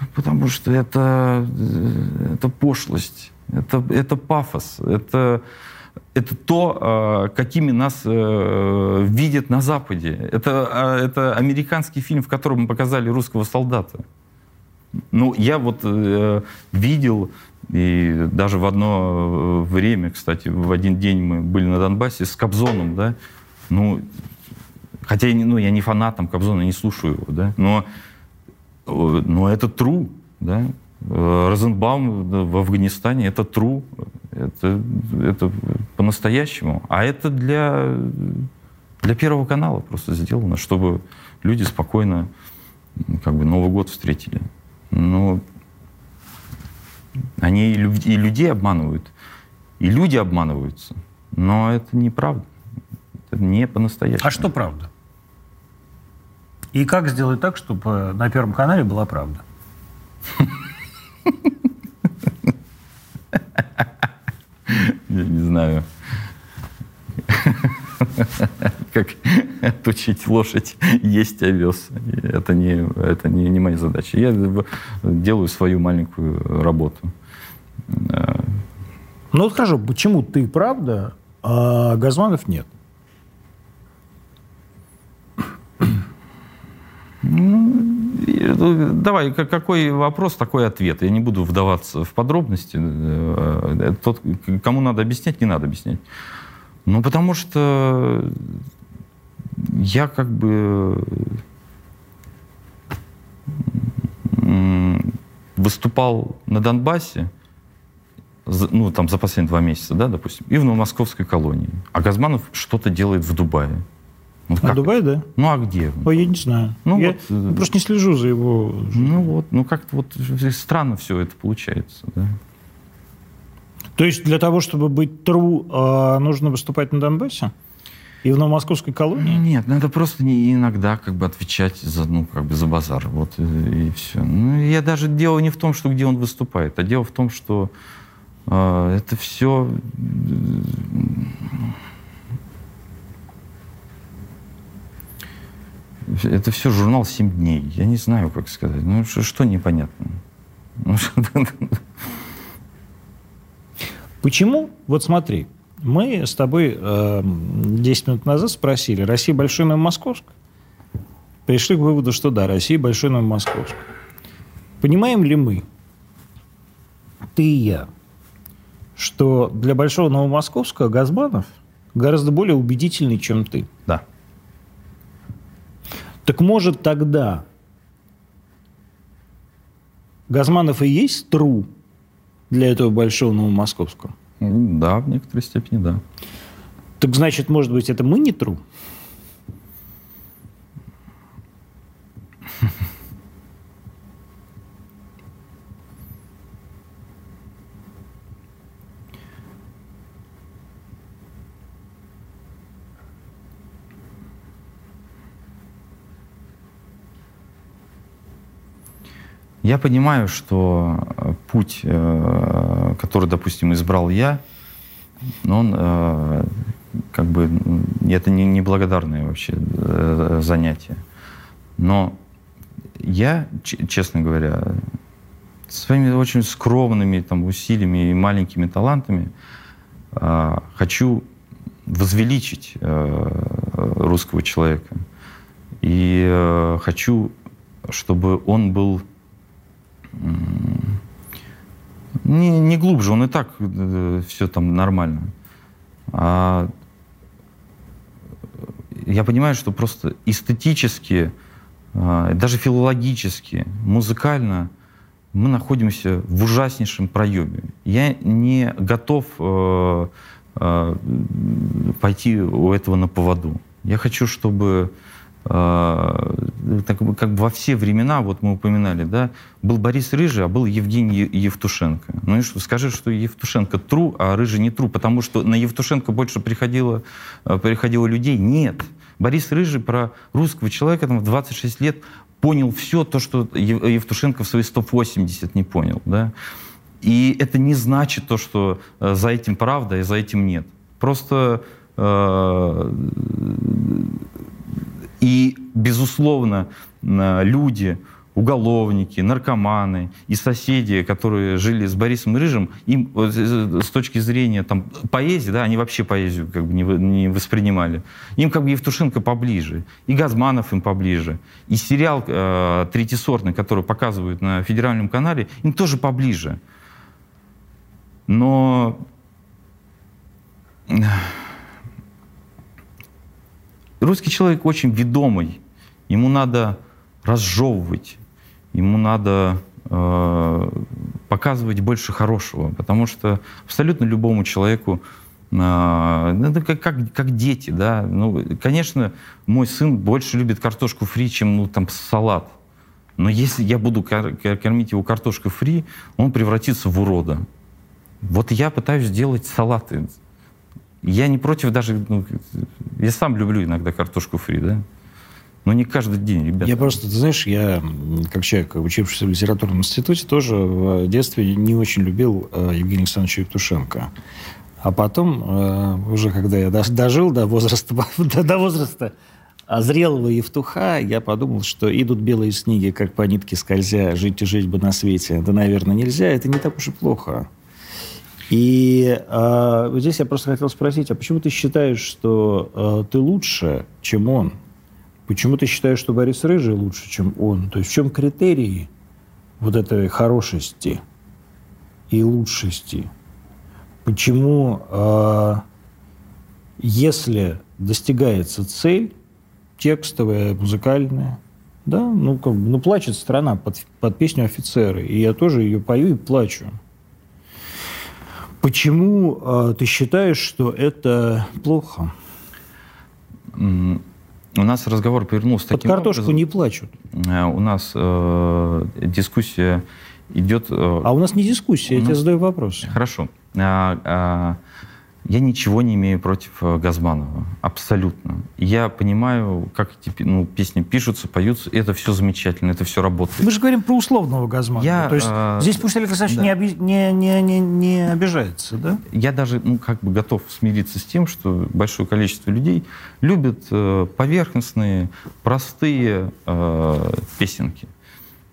Speaker 2: ну, потому что это, э, это пошлость, это, это пафос, это, это то, а, какими нас э, видят на Западе. Это, а, это американский фильм, в котором показали русского солдата. Ну, я вот э, видел, и даже в одно время, кстати, в один день мы были на Донбассе с Кобзоном, да, ну, хотя ну, я не фанатом Кобзона, не слушаю его, да, но но это true, да. Розенбаум в Афганистане это true, это, это по-настоящему. А это для, для Первого канала просто сделано, чтобы люди спокойно как бы Новый год встретили. Но они и людей обманывают, и люди обманываются. Но это неправда. Это не по-настоящему.
Speaker 1: А что правда? И как сделать так, чтобы на Первом канале была правда?
Speaker 2: Я не знаю. Как отучить лошадь есть овес. Это не, это не, не моя задача. Я делаю свою маленькую работу.
Speaker 1: Ну вот хорошо, почему ты правда, а Газманов нет?
Speaker 2: Ну, давай, какой вопрос, такой ответ. Я не буду вдаваться в подробности. Э, тот, кому надо объяснять, не надо объяснять. Ну, потому что я как бы выступал на Донбассе, ну, там, за последние два месяца, да, допустим, и в Новомосковской колонии. А Газманов что-то делает в Дубае.
Speaker 1: Ну, а Дубай, да?
Speaker 2: Ну, а где?
Speaker 1: Ой, я не знаю. Ну, я вот, просто не слежу за его...
Speaker 2: Ну, вот, ну, как-то вот странно все это получается, да.
Speaker 1: То есть для того, чтобы быть true, а, нужно выступать на Донбассе? И в новомосковской колонии?
Speaker 2: Нет, надо просто не иногда как бы отвечать за, ну, как бы за базар. Вот и, и все. Ну, я даже дело не в том, что где он выступает, а дело в том, что э, это все Это все журнал «Семь дней». Я не знаю, как сказать. Ну, что, что непонятно? Ну,
Speaker 1: Почему? Вот смотри, мы с тобой э, 10 минут назад спросили, Россия большой Новомосковск? Пришли к выводу, что да, Россия большой Новомосковск. Понимаем ли мы, ты и я, что для большого Новомосковска Газманов гораздо более убедительный, чем ты?
Speaker 2: Да.
Speaker 1: Так может тогда Газманов и есть тру для этого большого новомосковского?
Speaker 2: Да, в некоторой степени, да.
Speaker 1: Так значит, может быть, это мы не тру?
Speaker 2: Я понимаю, что э, путь э, который, допустим, избрал я, он как бы это не неблагодарное вообще занятие. Но я, честно говоря, своими очень скромными там, усилиями и маленькими талантами э, хочу возвеличить э, русского человека. И э, хочу, чтобы он был э, не, не глубже, он и так э, все там нормально. А я понимаю, что просто эстетически, э, даже филологически, музыкально – мы находимся в ужаснейшем проеме. Я не готов э, э, пойти у этого на поводу. Я хочу, чтобы так, как бы во все времена, вот мы упоминали, да, был Борис Рыжий, а был Евгений Евтушенко. Ну и что, скажи, что Евтушенко тру, а Рыжий не тру, потому что на Евтушенко больше приходило, э, приходило людей. Нет. Борис Рыжий про русского человека там, в 26 лет понял все то, что Евтушенко в свои 180 не понял. Да? И это не значит то, что э, за этим правда и за этим нет. Просто э, и, безусловно, э, люди, уголовники, наркоманы и соседи, которые жили с Борисом Рыжим, им с точки зрения там, поэзии, да, они вообще поэзию как бы не, не воспринимали. Им как бы Евтушенко поближе, и Газманов им поближе, и сериал э, третьесортный, который показывают на федеральном канале, им тоже поближе. Но русский человек очень ведомый, ему надо разжевывать ему надо э, показывать больше хорошего, потому что абсолютно любому человеку э, это как, как, как дети, да. Ну, конечно, мой сын больше любит картошку фри, чем ну, там салат. Но если я буду кормить его картошкой фри, он превратится в урода. Вот я пытаюсь сделать салаты. Я не против даже... Ну, я сам люблю иногда картошку фри, да. Но не каждый день, ребята.
Speaker 1: Я просто, ты знаешь, я, как человек, учившийся в литературном институте, тоже в детстве не очень любил э, Евгения Александровича Евтушенко. А потом, э, уже когда я дожил до возраста, до возраста зрелого Евтуха, я подумал, что идут белые снеги, как по нитке скользя, жить и жить бы на свете. Да, наверное, нельзя, это не так уж и плохо. И э, здесь я просто хотел спросить, а почему ты считаешь, что э, ты лучше, чем он? Почему ты считаешь, что Борис Рыжий лучше, чем он? То есть в чем критерии вот этой хорошести и лучшести? Почему, э, если достигается цель, текстовая, музыкальная, да, ну, как ну, плачет страна под, под песню офицеры, и я тоже ее пою и плачу. Почему э, ты считаешь, что это плохо?
Speaker 2: У нас разговор повернулся
Speaker 1: Под таким картошку образом. не плачут.
Speaker 2: Э, у нас э, дискуссия идет...
Speaker 1: Э, а у нас не дискуссия, я нас... тебе задаю вопрос.
Speaker 2: Хорошо. А, а, я ничего не имею против э, Газманова, абсолютно. Я понимаю, как эти ну, песни пишутся, поются, это все замечательно, это все работает.
Speaker 1: Мы же говорим про условного Газманова. Я, То есть э, здесь пусть Александр да. не, оби, не, не, не, не обижается, да?
Speaker 2: Я даже ну, как бы готов смириться с тем, что большое количество людей любят э, поверхностные, простые э, песенки.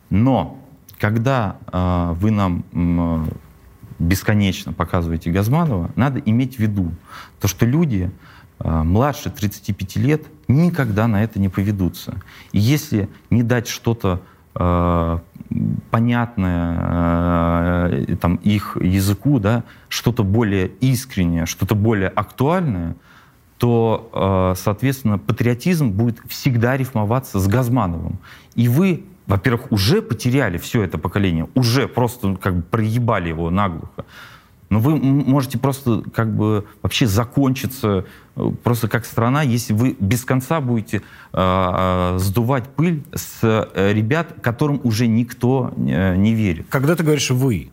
Speaker 2: Но когда э, вы нам э, бесконечно показываете Газманова, надо иметь в виду то, что люди э, младше 35 лет никогда на это не поведутся. И если не дать что-то э, понятное э, там, их языку, да, что-то более искреннее, что-то более актуальное, то, э, соответственно, патриотизм будет всегда рифмоваться с Газмановым. И вы во-первых, уже потеряли все это поколение, уже просто ну, как бы проебали его наглухо. Но вы можете просто как бы вообще закончиться э, просто как страна, если вы без конца будете э, сдувать пыль с э, ребят, которым уже никто э, не верит.
Speaker 1: Когда ты говоришь «вы»,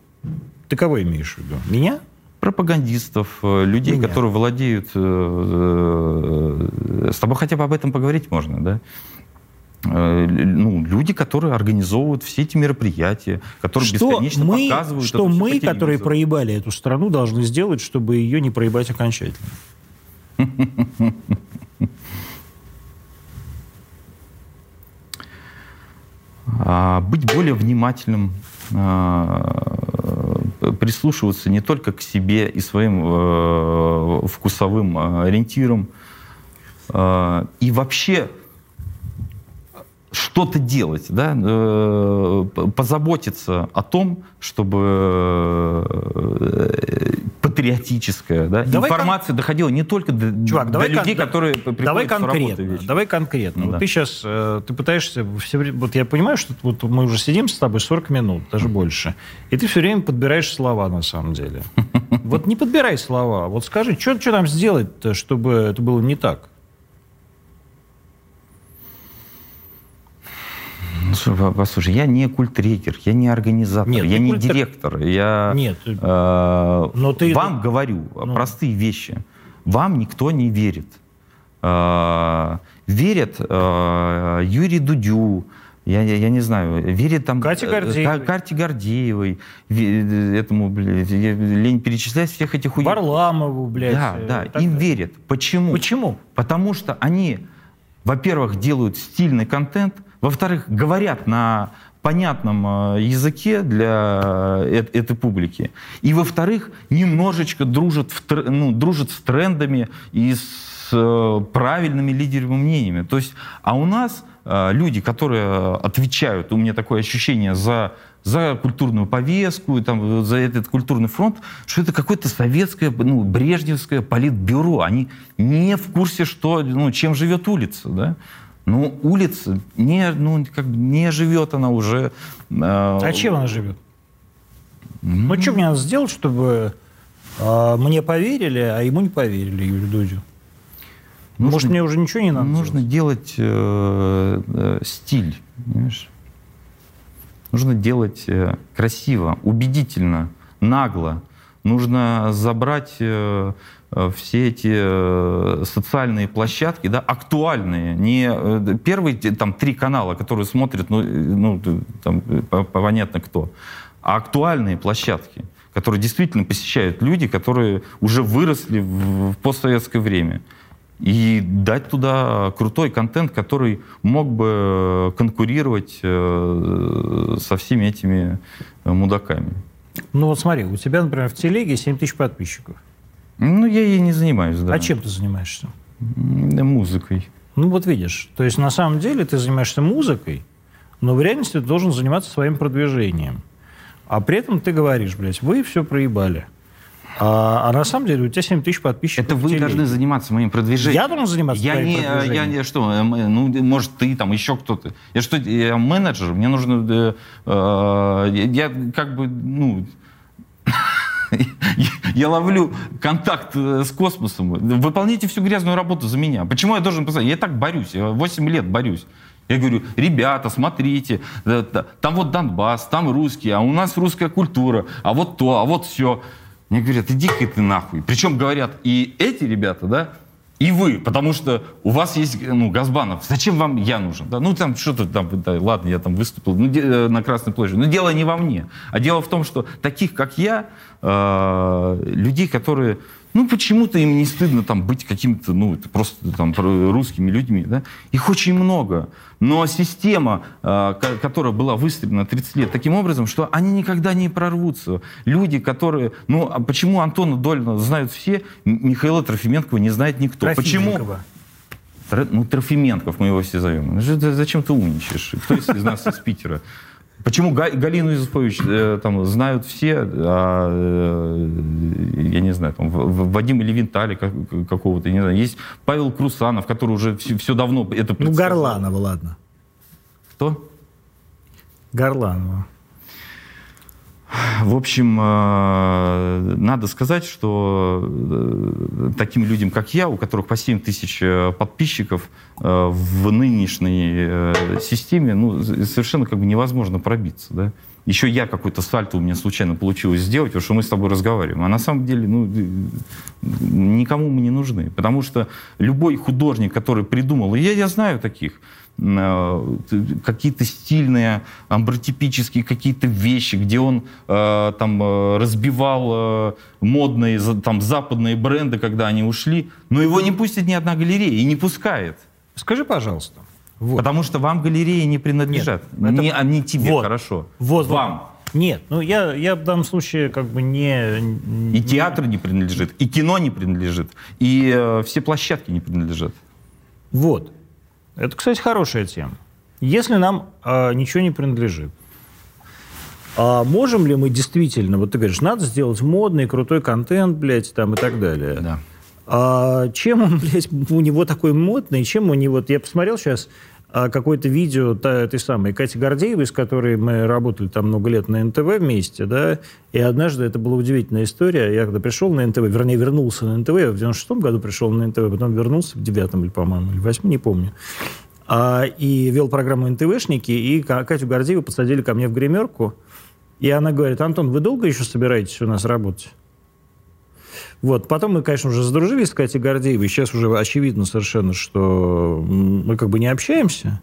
Speaker 1: ты кого имеешь в виду? Меня?
Speaker 2: пропагандистов, людей, Меня. которые владеют... Э, э, с тобой хотя бы об этом поговорить можно, да? Э, ну, люди, которые организовывают все эти мероприятия, которые
Speaker 1: что
Speaker 2: бесконечно
Speaker 1: мы,
Speaker 2: показывают.
Speaker 1: Что мы, которые проебали эту страну, должны сделать, чтобы ее не проебать окончательно?
Speaker 2: А, быть более внимательным, а, прислушиваться не только к себе и своим э, вкусовым ориентирам, а, и вообще что-то делать, да, э, позаботиться о том, чтобы э, патриотическая да, давай информация кон... доходила не только до,
Speaker 1: Чувак,
Speaker 2: до
Speaker 1: давай
Speaker 2: людей,
Speaker 1: кон...
Speaker 2: которые
Speaker 1: приходят давай конкретно, Давай конкретно. Да. Вот ты сейчас, э, ты пытаешься все время, вот я понимаю, что вот мы уже сидим с тобой 40 минут, даже больше, и ты все время подбираешь слова на самом деле. Вот не подбирай слова, вот скажи, что, что нам сделать, чтобы это было не так?
Speaker 2: Ну, послушай, я не культрекер, я не организатор, Нет, я не культр... директор. Я
Speaker 1: Нет,
Speaker 2: э, но ты... вам говорю ну... простые вещи. Вам никто не верит. Э, верят э, Юрий Дудю, я, я, я не знаю, верит там
Speaker 1: Кате э, Гордеевой,
Speaker 2: Карте Гордеевой этому, блядь, лень перечислять всех этих...
Speaker 1: Варламову, блядь.
Speaker 2: Да,
Speaker 1: э,
Speaker 2: да, им так... верят. Почему?
Speaker 1: Почему?
Speaker 2: Потому что они, во-первых, делают стильный контент, во-вторых, говорят на понятном э, языке для э, этой публики. И, во-вторых, немножечко дружат, в, ну, дружат с трендами и с э, правильными лидерами мнениями. То есть, а у нас люди, которые отвечают, у меня такое ощущение, за, за культурную повестку, там, за этот культурный фронт, что это какое-то советское, ну, брежневское политбюро. Они не в курсе, что, ну, чем живет улица. Да? Ну, улица не, ну, как не живет она уже.
Speaker 1: Э, а чем она живет? Mm-hmm. Ну, что мне надо сделать, чтобы э, мне поверили, а ему не поверили, Юрию Дудю? Нужно, Может, мне уже ничего не надо
Speaker 2: Нужно делать, делать э, э, стиль, понимаешь? Нужно делать э, красиво, убедительно, нагло. Нужно забрать... Э, все эти э, социальные площадки, да, актуальные, не э, первые там три канала, которые смотрят, ну, ну там, понятно кто, а актуальные площадки, которые действительно посещают люди, которые уже выросли в постсоветское время. И дать туда крутой контент, который мог бы конкурировать со всеми этими мудаками.
Speaker 1: Ну вот смотри, у тебя, например, в телеге 7 тысяч подписчиков.
Speaker 2: Ну, я ей не занимаюсь, да.
Speaker 1: А чем ты занимаешься?
Speaker 2: Музыкой.
Speaker 1: Ну, вот видишь. То есть, на самом деле, ты занимаешься музыкой, но в реальности ты должен заниматься своим продвижением. А при этом ты говоришь, блядь, вы все проебали. А, а на самом деле у тебя 7 тысяч подписчиков.
Speaker 2: Это вы должны заниматься моим продвижением.
Speaker 1: Я должен заниматься
Speaker 2: я не, продвижением? Я не, что, э, ну, может, ты там, еще кто-то. Я что, я менеджер, мне нужно... Э, э, я как бы, ну я ловлю контакт э, с космосом. Выполните всю грязную работу за меня. Почему я должен писать? Я так борюсь, я 8 лет борюсь. Я говорю, ребята, смотрите, там вот Донбасс, там русские, а у нас русская культура, а вот то, а вот все. Мне говорят, иди-ка ты нахуй. Причем говорят и эти ребята, да, и вы, потому что у вас есть, ну, Газбанов, зачем вам я нужен? Да? Ну, там что-то там, да, ладно, я там выступил ну, э, на Красной площади. Но дело не во мне, а дело в том, что таких, как я, э, людей, которые ну, почему-то им не стыдно там быть какими-то, ну, просто там русскими людьми, да? Их очень много. Но система, э, которая была выстроена 30 лет таким образом, что они никогда не прорвутся. Люди, которые... Ну, а почему Антона Дольна знают все, Михаила Трофименкова не знает никто? Почему? Ну, Трофименков мы его все зовем. Зачем ты умничаешь? Кто из нас из Питера? Почему Галину Юзуфович э, там знают все, а, э, я не знаю, там, Вадим Левинтали какого-то, не знаю. Есть Павел Крусанов, который уже все, все давно это
Speaker 1: Ну, Горланова, ладно.
Speaker 2: Кто?
Speaker 1: Горланова.
Speaker 2: В общем, э, надо сказать, что э, таким людям, как я, у которых по 7 тысяч э, подписчиков, в нынешней системе ну, совершенно как бы невозможно пробиться. Да? Еще я какой-то сальто у меня случайно получилось сделать, потому что мы с тобой разговариваем. А на самом деле ну, никому мы не нужны. Потому что любой художник, который придумал, и я, я знаю таких, какие-то стильные, амбротипические какие-то вещи, где он э, там э, разбивал э, модные там западные бренды, когда они ушли, но его не пустит ни одна галерея и не пускает.
Speaker 1: Скажи, пожалуйста.
Speaker 2: Вот. Потому что вам галереи не принадлежат. Нет, не, это... не тебе, вот. хорошо.
Speaker 1: Вот, вам. Нет, ну я, я в данном случае как бы не...
Speaker 2: И театр не принадлежит, и кино не принадлежит, и э, все площадки не принадлежат.
Speaker 1: Вот. Это, кстати, хорошая тема. Если нам э, ничего не принадлежит, а можем ли мы действительно, вот ты говоришь, надо сделать модный, крутой контент, блядь, там и так далее.
Speaker 2: Да.
Speaker 1: А чем он, блядь, у него такой модный, чем у него... Я посмотрел сейчас какое-то видео та, этой самой Кати Гордеевой, с которой мы работали там много лет на НТВ вместе, да, и однажды это была удивительная история. Я когда пришел на НТВ, вернее, вернулся на НТВ, в 96-м году пришел на НТВ, потом вернулся в 9-м, или, по-моему, или 8 не помню. А, и вел программу НТВшники, и Катю Гордееву подсадили ко мне в гримерку, и она говорит, Антон, вы долго еще собираетесь у нас работать? Вот. Потом мы, конечно, уже задружились с Катей Гордеевой. Сейчас уже очевидно совершенно, что мы как бы не общаемся.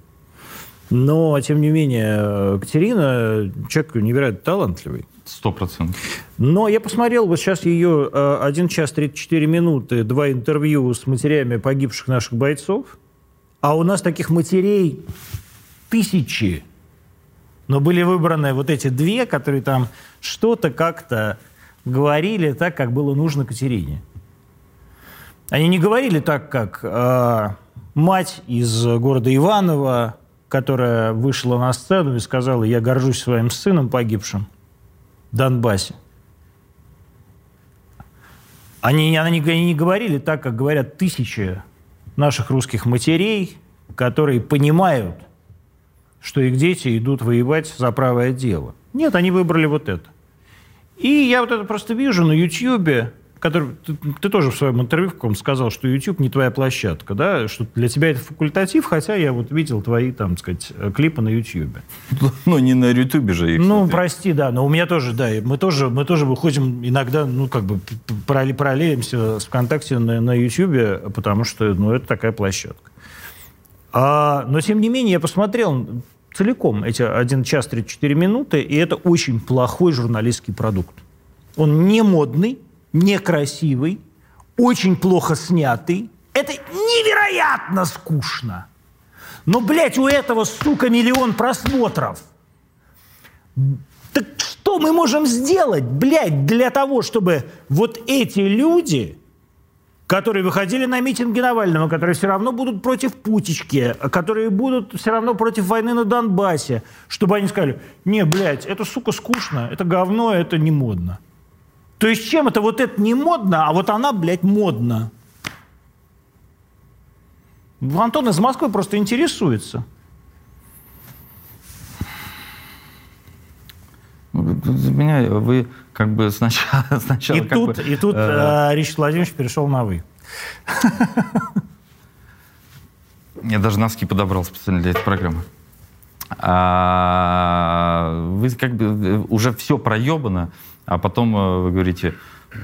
Speaker 1: Но, тем не менее, Катерина человек невероятно талантливый.
Speaker 2: Сто процентов.
Speaker 1: Но я посмотрел вот сейчас ее 1 э, час 34 минуты, два интервью с матерями погибших наших бойцов. А у нас таких матерей тысячи. Но были выбраны вот эти две, которые там что-то как-то говорили так, как было нужно Катерине. Они не говорили так, как э, мать из города Иваново, которая вышла на сцену и сказала, я горжусь своим сыном погибшим в Донбассе. Они, они, они не говорили так, как говорят тысячи наших русских матерей, которые понимают, что их дети идут воевать за правое дело. Нет, они выбрали вот это. И я вот это просто вижу на Ютьюбе, который ты, ты тоже в своем интервью в каком сказал, что YouTube не твоя площадка, да, что для тебя это факультатив, хотя я вот видел твои, там, так сказать, клипы на YouTube.
Speaker 2: Ну, не на YouTube же их.
Speaker 1: Ну, смотреть. прости, да, но у меня тоже, да, мы тоже, мы тоже выходим иногда, ну, как бы параллелимся с ВКонтакте на, на YouTube, потому что, ну, это такая площадка. А, но, тем не менее, я посмотрел целиком эти 1 час 34 минуты, и это очень плохой журналистский продукт. Он не модный, некрасивый, очень плохо снятый. Это невероятно скучно. Но, блядь, у этого, сука, миллион просмотров. Так что мы можем сделать, блядь, для того, чтобы вот эти люди которые выходили на митинги Навального, которые все равно будут против Путички, которые будут все равно против войны на Донбассе, чтобы они сказали, не, блядь, это, сука, скучно, это говно, это не модно. То есть чем это вот это не модно, а вот она, блядь, модна? Антон из Москвы просто интересуется.
Speaker 2: За меня вы как бы сначала... сначала
Speaker 1: и, тут,
Speaker 2: бы,
Speaker 1: и тут э, Ричард Владимирович перешел на «вы».
Speaker 2: Я даже носки подобрал специально для этой программы. А, вы как бы э, уже все проебано, а потом э, вы говорите,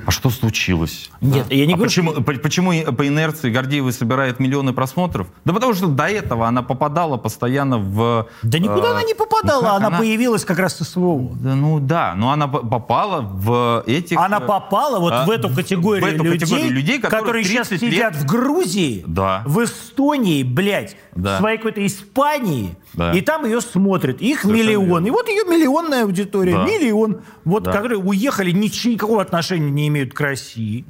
Speaker 2: а что случилось?
Speaker 1: Нет, да? я не
Speaker 2: а
Speaker 1: говорю...
Speaker 2: Почему, почему по инерции Гордеева собирает миллионы просмотров? Да потому что до этого она попадала постоянно в...
Speaker 1: Да никуда э, она не попадала, ну, она, она появилась как раз с СВО.
Speaker 2: Да, ну да, но она попала в этих...
Speaker 1: Она э, попала вот а, в эту категорию, в эту людей, категорию людей, которые, которые сейчас лет... сидят в Грузии,
Speaker 2: да.
Speaker 1: в Эстонии, блядь, да. в своей какой-то Испании, да. и там ее смотрят. Их Совершенно миллион. Верно. И вот ее миллионная аудитория, да. миллион, вот, да. которые уехали, никакого отношения не имеют к России.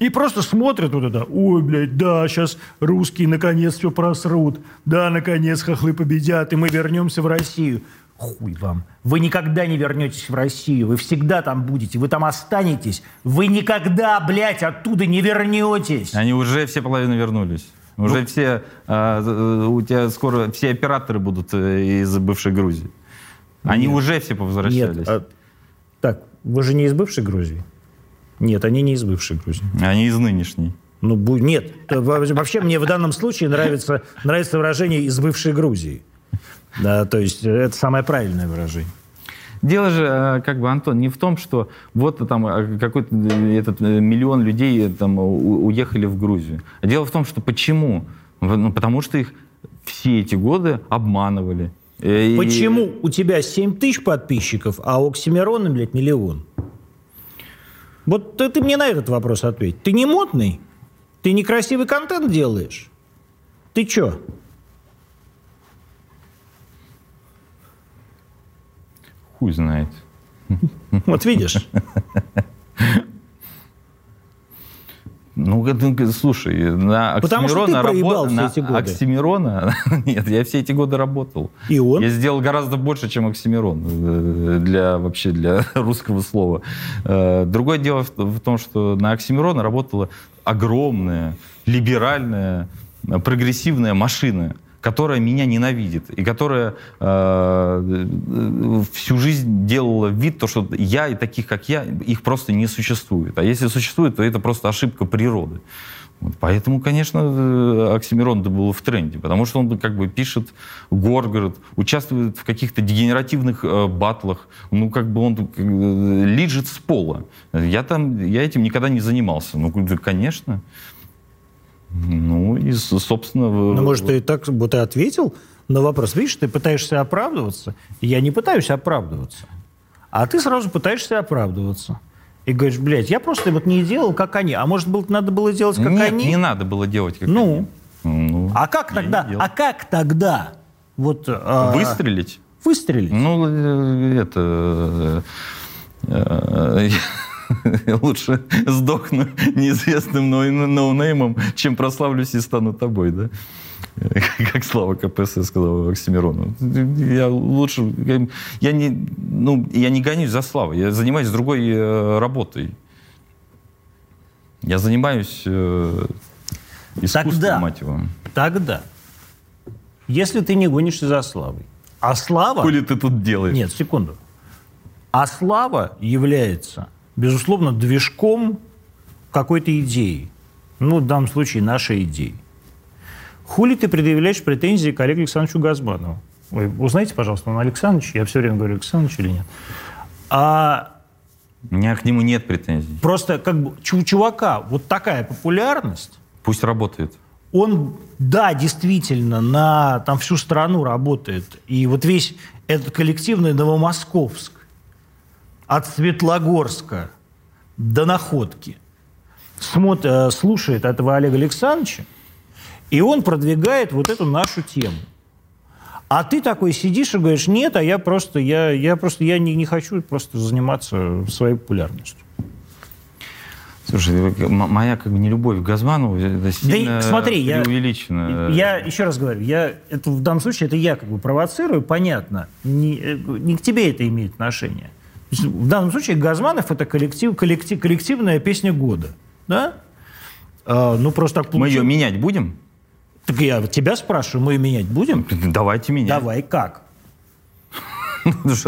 Speaker 1: И просто смотрят вот это, ой, блядь, да, сейчас русские наконец все просрут, да, наконец хохлы победят, и мы вернемся в Россию. Хуй вам. Вы никогда не вернетесь в Россию, вы всегда там будете, вы там останетесь, вы никогда, блядь, оттуда не вернетесь.
Speaker 2: Они уже все половины вернулись. Уже ну, все, э, у тебя скоро все операторы будут э, из бывшей Грузии. Они нет, уже все повозвращались. Нет, а,
Speaker 1: так, вы же не из бывшей Грузии? Нет, они не из бывшей Грузии.
Speaker 2: Они из нынешней.
Speaker 1: Ну, нет. Вообще мне в данном случае нравится, нравится выражение «из бывшей Грузии». Да, то есть это самое правильное выражение.
Speaker 2: Дело же, э, как бы, Антон, не в том, что вот там э, какой-то э, этот миллион людей там уехали в Грузию. Дело в том, что почему? Ну, потому что их все эти годы обманывали.
Speaker 1: И... Почему у тебя 7 тысяч подписчиков, а у Оксимирона, блядь, миллион? Вот ты, ты мне на этот вопрос ответь. Ты не модный? Ты некрасивый контент делаешь? Ты чё?
Speaker 2: Хуй знает.
Speaker 1: Вот видишь.
Speaker 2: Ну, слушай, на Оксимирона работал... На эти годы. Оксимирона... Нет, я все эти годы работал.
Speaker 1: И он?
Speaker 2: Я сделал гораздо больше, чем Оксимирон э, для, вообще для русского слова. Э, другое дело в том, что на Оксимирона работала огромная, либеральная, прогрессивная машина – которая меня ненавидит и которая э, всю жизнь делала вид, то, что я и таких, как я, их просто не существует. А если существует, то это просто ошибка природы. Вот, поэтому, конечно, э, Оксимирон был в тренде, потому что он как бы пишет Горгород, участвует в каких-то дегенеративных э, батлах, ну как бы он э, лежит с пола. Я там, я этим никогда не занимался. Ну, конечно. Ну, и, собственно...
Speaker 1: Ну, может, ты так бы ты ответил на вопрос. Видишь, ты пытаешься оправдываться. Я не пытаюсь оправдываться. А ты сразу пытаешься оправдываться. И говоришь, блядь, я просто вот не делал, как они. А может, было, надо было делать, как
Speaker 2: Нет,
Speaker 1: они?
Speaker 2: не надо было делать, как
Speaker 1: ну. они. Ну, а как тогда? А как тогда? Вот,
Speaker 2: а... Выстрелить?
Speaker 1: Выстрелить.
Speaker 2: Ну, э, это... Э, э, лучше сдохну неизвестным ноунеймом, чем прославлюсь и стану тобой, да? Как Слава КПСС сказал Оксимирону. Я лучше... Я не, ну, я не гонюсь за славой, я занимаюсь другой э, работой. Я занимаюсь э, искусством,
Speaker 1: тогда,
Speaker 2: мать его.
Speaker 1: Тогда, если ты не гонишься за славой, а слава...
Speaker 2: Хули ты тут делаешь?
Speaker 1: Нет, секунду. А слава является безусловно, движком какой-то идеи. Ну, в данном случае, нашей идеи. Хули ты предъявляешь претензии к Олегу Александровичу Газманову? Вы узнаете, пожалуйста, он Александрович? Я все время говорю Александрович или нет? А
Speaker 2: у меня к нему нет претензий.
Speaker 1: Просто как бы у чувака вот такая популярность.
Speaker 2: Пусть работает.
Speaker 1: Он, да, действительно, на там всю страну работает. И вот весь этот коллективный Новомосковск, от Светлогорска до Находки смотр, э, слушает этого Олега Александровича, и он продвигает вот эту нашу тему. А ты такой сидишь и говоришь, нет, а я просто, я, я просто, я не, не хочу просто заниматься своей популярностью.
Speaker 2: Слушай, моя как бы не любовь к Газманову это сильно
Speaker 1: да, смотри,
Speaker 2: преувеличена.
Speaker 1: Я, я еще раз говорю, я, это, в данном случае это я как бы провоцирую, понятно. Не, э, не к тебе это имеет отношение. В данном случае Газманов это коллектив, коллектив, коллективная песня года. Да?
Speaker 2: А, ну, просто так получилось. Мы ее менять будем?
Speaker 1: Так я тебя спрашиваю, мы ее менять будем?
Speaker 2: Давайте менять.
Speaker 1: Давай, как?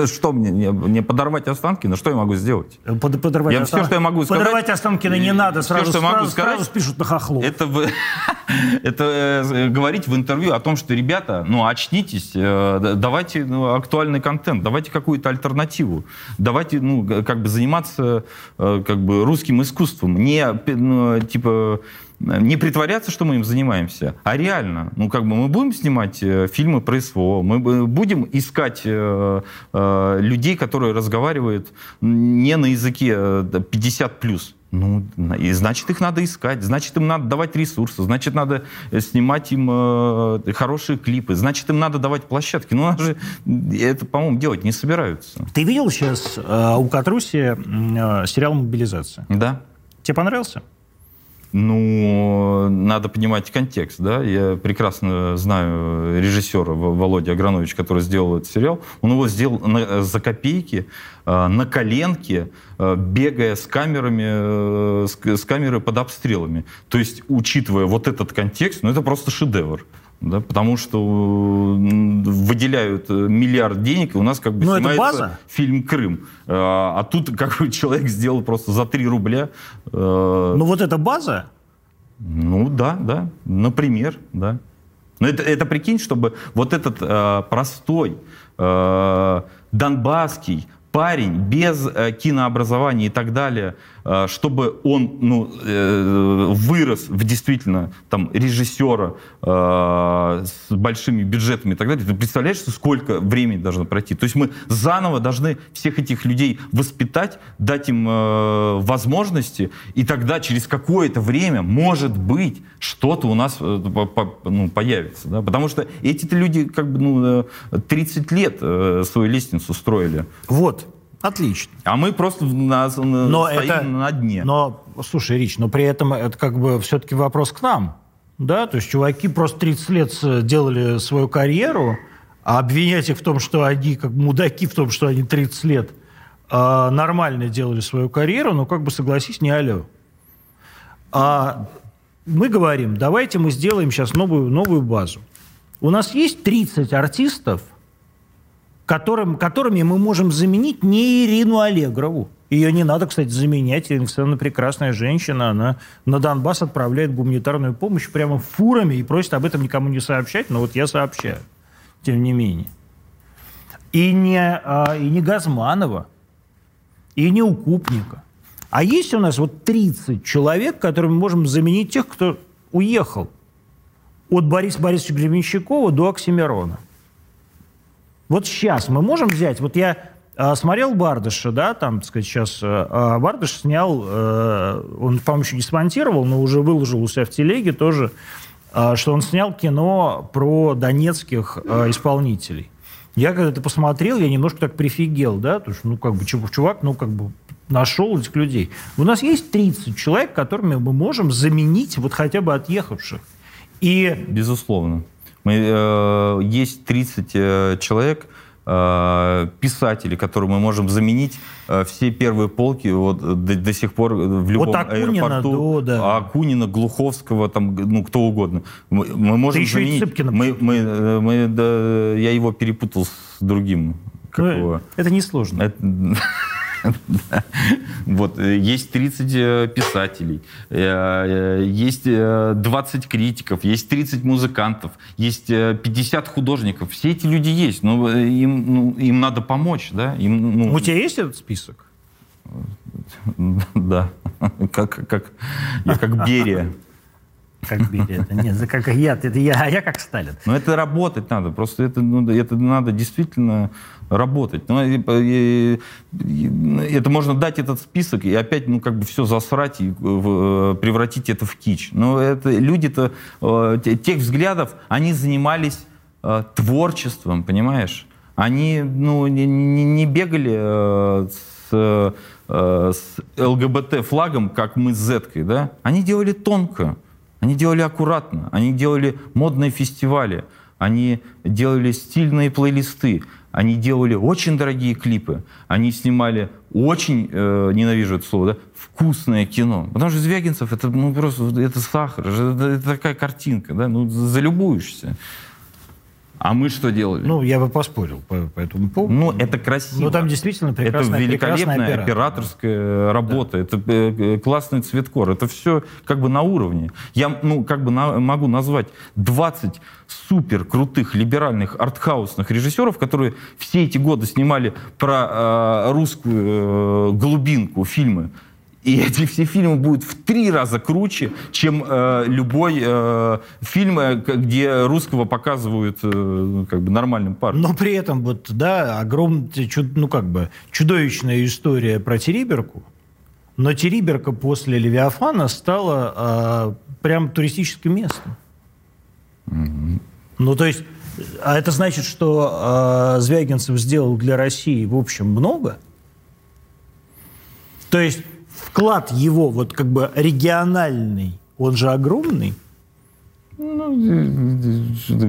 Speaker 2: Что мне, мне подорвать останки? На что я могу сделать?
Speaker 1: Под, подорвать
Speaker 2: я все, что я могу сказать...
Speaker 1: Подорвать Останкина не надо, сразу, все, что сразу, могу сказать, сразу спишут на хохлов.
Speaker 2: Это, э, говорить в интервью о том, что, ребята, ну, очнитесь, э, давайте ну, актуальный контент, давайте какую-то альтернативу, давайте, ну, как бы заниматься э, как бы русским искусством, не, ну, типа не притворяться, что мы им занимаемся, а реально. Ну, как бы мы будем снимать э, фильмы про СВО, мы будем искать э, э, людей, которые разговаривают не на языке 50+. Ну, и значит, их надо искать, значит, им надо давать ресурсы, значит, надо снимать им э, хорошие клипы, значит, им надо давать площадки. Ну, же это, по-моему, делать не собираются.
Speaker 1: Ты видел сейчас э, у Катруси э, сериал «Мобилизация»?
Speaker 2: Да.
Speaker 1: Тебе понравился?
Speaker 2: Ну, надо понимать контекст, да. Я прекрасно знаю режиссера Володя Агранович, который сделал этот сериал. Он его сделал на, за копейки, э, на коленке, э, бегая с камерами, э, с, камерой под обстрелами. То есть, учитывая вот этот контекст, ну, это просто шедевр да, потому что выделяют миллиард денег, и у нас как бы
Speaker 1: Но ну, снимается
Speaker 2: фильм «Крым». А, а тут как бы человек сделал просто за 3 рубля.
Speaker 1: Ну вот эта база?
Speaker 2: Ну да, да, например, да. Но это, это прикинь, чтобы вот этот э, простой э, донбасский парень без э, кинообразования и так далее, э, чтобы он ну, э, вырос в действительно там, режиссера э, с большими бюджетами и так далее, ты представляешь, сколько времени должно пройти? То есть мы заново должны всех этих людей воспитать, дать им э, возможности, и тогда через какое-то время, может быть, что-то у нас э, ну, появится. Да? Потому что эти люди как бы ну, 30 э, лет э, свою лестницу строили.
Speaker 1: Вот. Отлично.
Speaker 2: А мы просто на,
Speaker 1: но стоим это, на дне. Но, слушай, Рич, но при этом это как бы все-таки вопрос к нам. Да, то есть чуваки просто 30 лет делали свою карьеру, а обвинять их в том, что они как мудаки, в том, что они 30 лет э, нормально делали свою карьеру, ну как бы согласись, не алло. А мы говорим, давайте мы сделаем сейчас новую, новую базу. У нас есть 30 артистов, которым, которыми мы можем заменить не Ирину Аллегрову. Ее не надо, кстати, заменять. Александровна прекрасная женщина. Она на Донбасс отправляет гуманитарную помощь прямо фурами и просит об этом никому не сообщать. Но вот я сообщаю, тем не менее. И не, а, и не Газманова, и не Укупника. А есть у нас вот 30 человек, которыми мы можем заменить тех, кто уехал. От Бориса Борисовича Гребенщикова до Оксимирона. Вот сейчас мы можем взять, вот я э, смотрел Бардыша, да, там, так сказать, сейчас э, Бардыш снял, э, он, по-моему, еще не смонтировал, но уже выложил у себя в телеге тоже, э, что он снял кино про донецких э, исполнителей. Я когда это посмотрел, я немножко так прифигел, да, потому что, ну, как бы, чувак, ну, как бы, нашел этих людей. У нас есть 30 человек, которыми мы можем заменить вот хотя бы отъехавших.
Speaker 2: И... Безусловно. Мы, э, есть 30 э, человек, э, писателей, которые мы можем заменить э, все первые полки вот, до, до сих пор в любом вот Акунина, аэропорту. Да, да. Акунина, Глуховского, там, ну, кто угодно. Мы, мы можем Ты заменить... Цыпкина, мы, мы, э, мы, да, я его перепутал с другим.
Speaker 1: Ну, это несложно. Это...
Speaker 2: Вот, э, есть 30 э, писателей, э, есть 20 критиков, есть 30 музыкантов, есть 50 художников. Все эти люди есть, но им, ну, им надо помочь, да? Им,
Speaker 1: ну... У тебя есть этот список?
Speaker 2: Да, как, как, я как Берия.
Speaker 1: Как Берия? Это, нет, как я, это я, а я как Сталин.
Speaker 2: Но это работать надо, просто это, ну, это надо действительно работать. Ну, и, и, это можно дать этот список и опять, ну, как бы все засрать и в, превратить это в кич. Но это люди-то, э, тех взглядов, они занимались э, творчеством, понимаешь? Они, ну, не, не бегали э, с, э, с ЛГБТ-флагом, как мы с Зеткой, да? Они делали тонко, они делали аккуратно, они делали модные фестивали, они делали стильные плейлисты, они делали очень дорогие клипы, они снимали очень, э, ненавижу это слово, да, вкусное кино. Потому что Звягинцев это ну, просто это сахар, это, это такая картинка, да, ну залюбуешься. А мы что делали?
Speaker 1: Ну, я бы поспорил по, по этому поводу.
Speaker 2: Ну, это красиво.
Speaker 1: Ну, там действительно прекрасная,
Speaker 2: Это великолепная операторская да. работа. Да. Это э, классный цветкор. Это все как бы на уровне. Я, ну, как бы на, могу назвать 20 супер крутых либеральных артхаусных режиссеров, которые все эти годы снимали про э, русскую э, глубинку фильмы. И эти все фильмы будут в три раза круче, чем э, любой э, фильм, э, где русского показывают э, как бы нормальным парнем.
Speaker 1: Но при этом вот, да, огромная, ну как бы, чудовищная история про Териберку, но Териберка после Левиафана стала э, прям туристическим местом. Mm-hmm. Ну, то есть, а это значит, что э, Звягинцев сделал для России, в общем, много? То есть вклад его вот как бы региональный, он же огромный.
Speaker 2: Ну,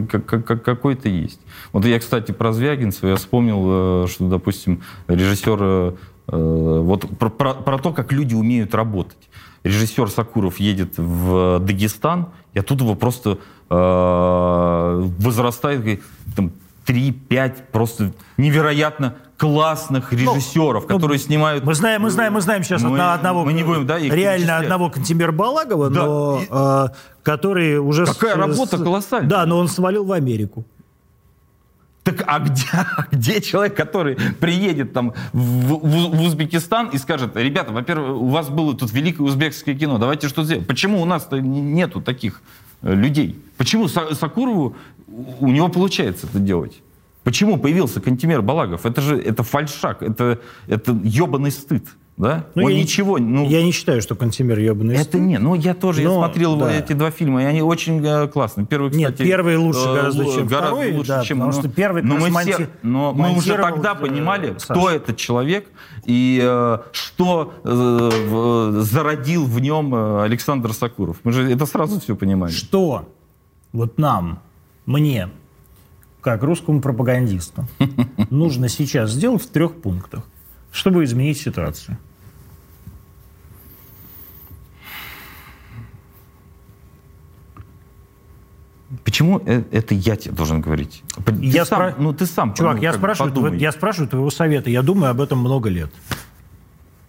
Speaker 2: какой-то есть. Вот я, кстати, про Звягинцева, я вспомнил, э, что, допустим, режиссер, э, вот про, про, про то, как люди умеют работать. Режиссер Сакуров едет в Дагестан, и оттуда его просто э, возрастает, там, 3-5 просто невероятно классных ну, режиссеров, ну, которые ну, снимают...
Speaker 1: Мы знаем, мы знаем, мы знаем сейчас мы, одного... Мы не будем, да, их Реально одного Кантемира Балагова, да, но, и... э, который уже...
Speaker 2: Какая с, работа
Speaker 1: с,
Speaker 2: колоссальная.
Speaker 1: Да, но он свалил в Америку.
Speaker 2: Так а где, где человек, который приедет там в, в, в Узбекистан и скажет, ребята, во-первых, у вас было тут великое узбекское кино, давайте что сделаем. Почему у нас-то нету таких э, людей? Почему Сакурову, у него получается это делать? Почему появился Кантимер Балагов? Это же это фальшак, это, это ебаный стыд. Да?
Speaker 1: Ну, Он я ничего... Ну, я не считаю, что Кантемир ебаный
Speaker 2: Это не, ну я тоже но, я смотрел да. эти два фильма, и они очень э, классные.
Speaker 1: Первый, кстати, Нет, первый лучше э, гораздо, чем гораздо второй.
Speaker 2: лучше, да, чем... Потому ну, что первый но мы, монти... все, но мы уже тогда понимали, Саша. кто этот человек и э, что э, зародил в нем э, Александр Сакуров. Мы же это сразу все понимали.
Speaker 1: Что вот нам, мне, как русскому пропагандисту, нужно сейчас сделать в трех пунктах чтобы изменить ситуацию?
Speaker 2: Почему э, это я тебе должен говорить? Ты
Speaker 1: я сам, спра... ну ты сам. Чувак, ну, я спрашиваю, я спрашиваю твоего совета. Я думаю об этом много лет.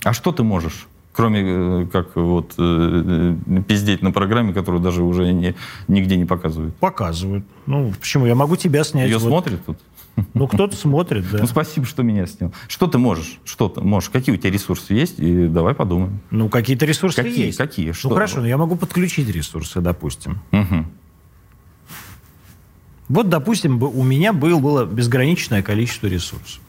Speaker 2: А что ты можешь? Кроме э, как вот э, пиздеть на программе, которую даже уже не, нигде не показывают.
Speaker 1: Показывают. Ну, почему? Я могу тебя снять.
Speaker 2: Ее вот. смотрят тут?
Speaker 1: Ну, кто-то смотрит, да.
Speaker 2: Ну, спасибо, что меня снял. Что ты можешь? Что ты можешь? Какие у тебя ресурсы есть? И давай подумаем.
Speaker 1: Ну, какие-то ресурсы
Speaker 2: какие,
Speaker 1: есть.
Speaker 2: Какие?
Speaker 1: Что? Ну, хорошо, но я могу подключить ресурсы, допустим. Угу. Вот, допустим, у меня был, было безграничное количество ресурсов.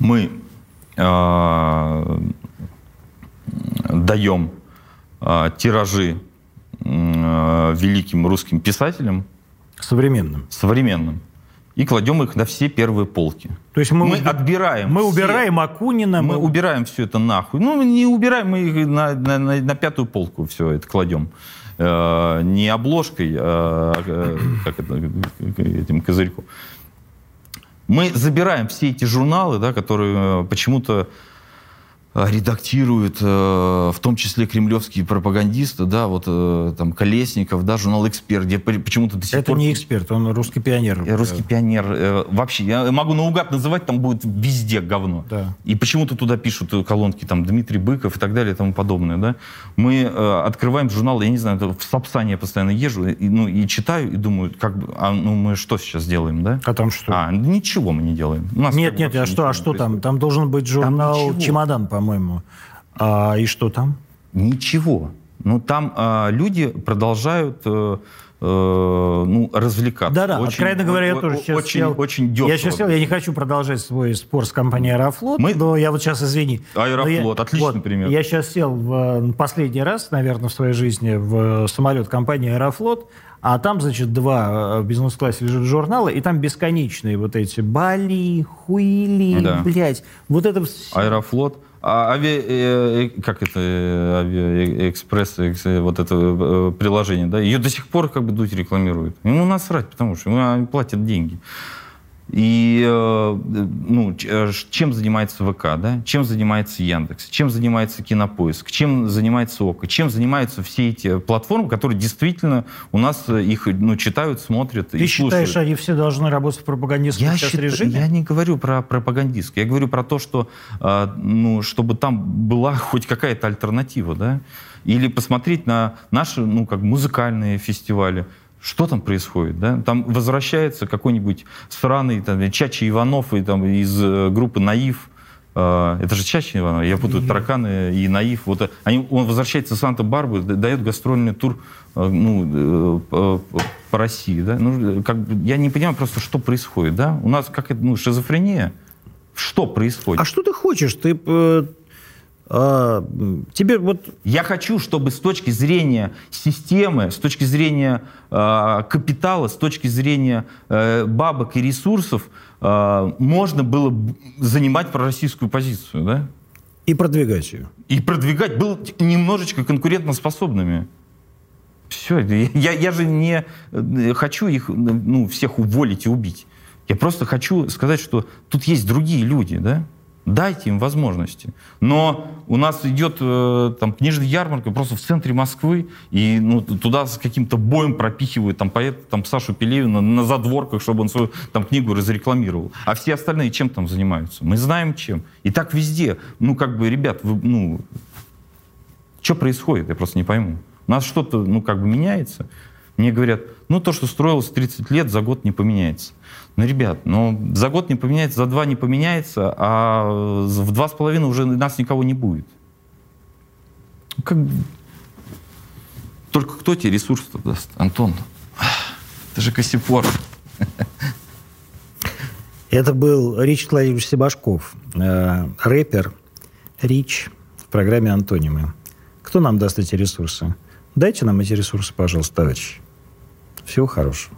Speaker 2: Мы э, даем э, тиражи э, великим русским писателям.
Speaker 1: Современным.
Speaker 2: Современным. И кладем их на все первые полки.
Speaker 1: То есть мы, мы отбираем. Мы все, убираем Акунина.
Speaker 2: Мы, мы убираем все это нахуй. Ну, не убираем, мы их на, на, на, на пятую полку все это кладем. Э, не обложкой, а э, как это, этим козырьком. Мы забираем все эти журналы, да, которые э, почему-то редактируют, э, в том числе кремлевские пропагандисты, да, вот э, там Колесников, да, журнал «Эксперт», где почему-то до
Speaker 1: сих Это пор... не «Эксперт», он русский пионер.
Speaker 2: Русский пионер. Вообще, я могу наугад называть, там будет везде говно.
Speaker 1: Да.
Speaker 2: И почему-то туда пишут колонки, там, Дмитрий Быков и так далее и тому подобное, да. Мы открываем журнал, я не знаю, в Сапсане я постоянно езжу, и, ну, и читаю, и думаю, как бы, а ну мы что сейчас делаем, да?
Speaker 1: А там что?
Speaker 2: А, ничего мы не делаем.
Speaker 1: нет, нет, а что, а что там? Там должен быть журнал «Чемодан», по по-моему. А, и что там?
Speaker 2: Ничего. Ну, там а, люди продолжают э, э, ну, развлекаться.
Speaker 1: Да-да, откровенно говоря, я тоже сейчас
Speaker 2: очень, сел, очень дешево.
Speaker 1: Я сейчас сел, я не хочу продолжать свой спор с компанией «Аэрофлот», Мы... но я вот сейчас, извини.
Speaker 2: «Аэрофлот», я, отличный вот, пример.
Speaker 1: Я сейчас сел в последний раз, наверное, в своей жизни в самолет компании «Аэрофлот», а там, значит, два в бизнес-классе лежат журналы, и там бесконечные вот эти Бали, Хуили, да. блядь. Вот это...
Speaker 2: Аэрофлот. А ави, э, э, как это, э, авиаэкспресс, вот это приложение, да, ее до сих пор как бы Дудь рекламирует. Ему насрать, потому что ему платят деньги. И э, ну, э, чем занимается ВК, да? чем занимается Яндекс, чем занимается Кинопоиск, чем занимается ОКО, чем занимаются все эти платформы, которые действительно у нас э, их ну, читают, смотрят
Speaker 1: Ты и считаешь, слушают. они все должны работать в пропагандистском я счит... режиме?
Speaker 2: Я не говорю про пропагандистский, я говорю про то, что ну, чтобы там была хоть какая-то альтернатива, да? Или посмотреть на наши ну, как музыкальные фестивали, что там происходит, да? Там возвращается какой-нибудь сраный там, Чачи Иванов и, там, из э, группы «Наив», э, это же Чачи Иванов, я путаю тараканы и наив. Вот э, они, он возвращается в Санта-Барбару, дает гастрольный тур ну, по, по России. Да? Ну, как, я не понимаю просто, что происходит. Да? У нас как это, ну, шизофрения. Что происходит?
Speaker 1: А что ты хочешь? Ты а, тебе вот...
Speaker 2: Я хочу, чтобы с точки зрения системы, с точки зрения э, капитала, с точки зрения э, бабок и ресурсов э, можно было занимать пророссийскую позицию, да?
Speaker 1: И продвигать ее.
Speaker 2: И продвигать, был немножечко конкурентоспособными. Все, я, я же не хочу их ну, всех уволить и убить. Я просто хочу сказать, что тут есть другие люди, да? Дайте им возможности. Но у нас идет э, там книжная ярмарка просто в центре Москвы, и ну, туда с каким-то боем пропихивают там поэт, там Сашу Пелевина на задворках, чтобы он свою там книгу разрекламировал. А все остальные чем там занимаются? Мы знаем чем. И так везде. Ну как бы, ребят, вы, ну, что происходит? Я просто не пойму. У нас что-то, ну, как бы меняется. Мне говорят, ну, то, что строилось 30 лет, за год не поменяется. Ну, ребят, ну, за год не поменяется, за два не поменяется, а в два с половиной уже нас никого не будет. Как... Только кто тебе ресурс даст, Антон? Это же Косипор.
Speaker 1: Это был Рич Владимирович Себашков, э, рэпер Рич в программе «Антонимы». Кто нам даст эти ресурсы? Дайте нам эти ресурсы, пожалуйста, товарищи. Всего хорошего.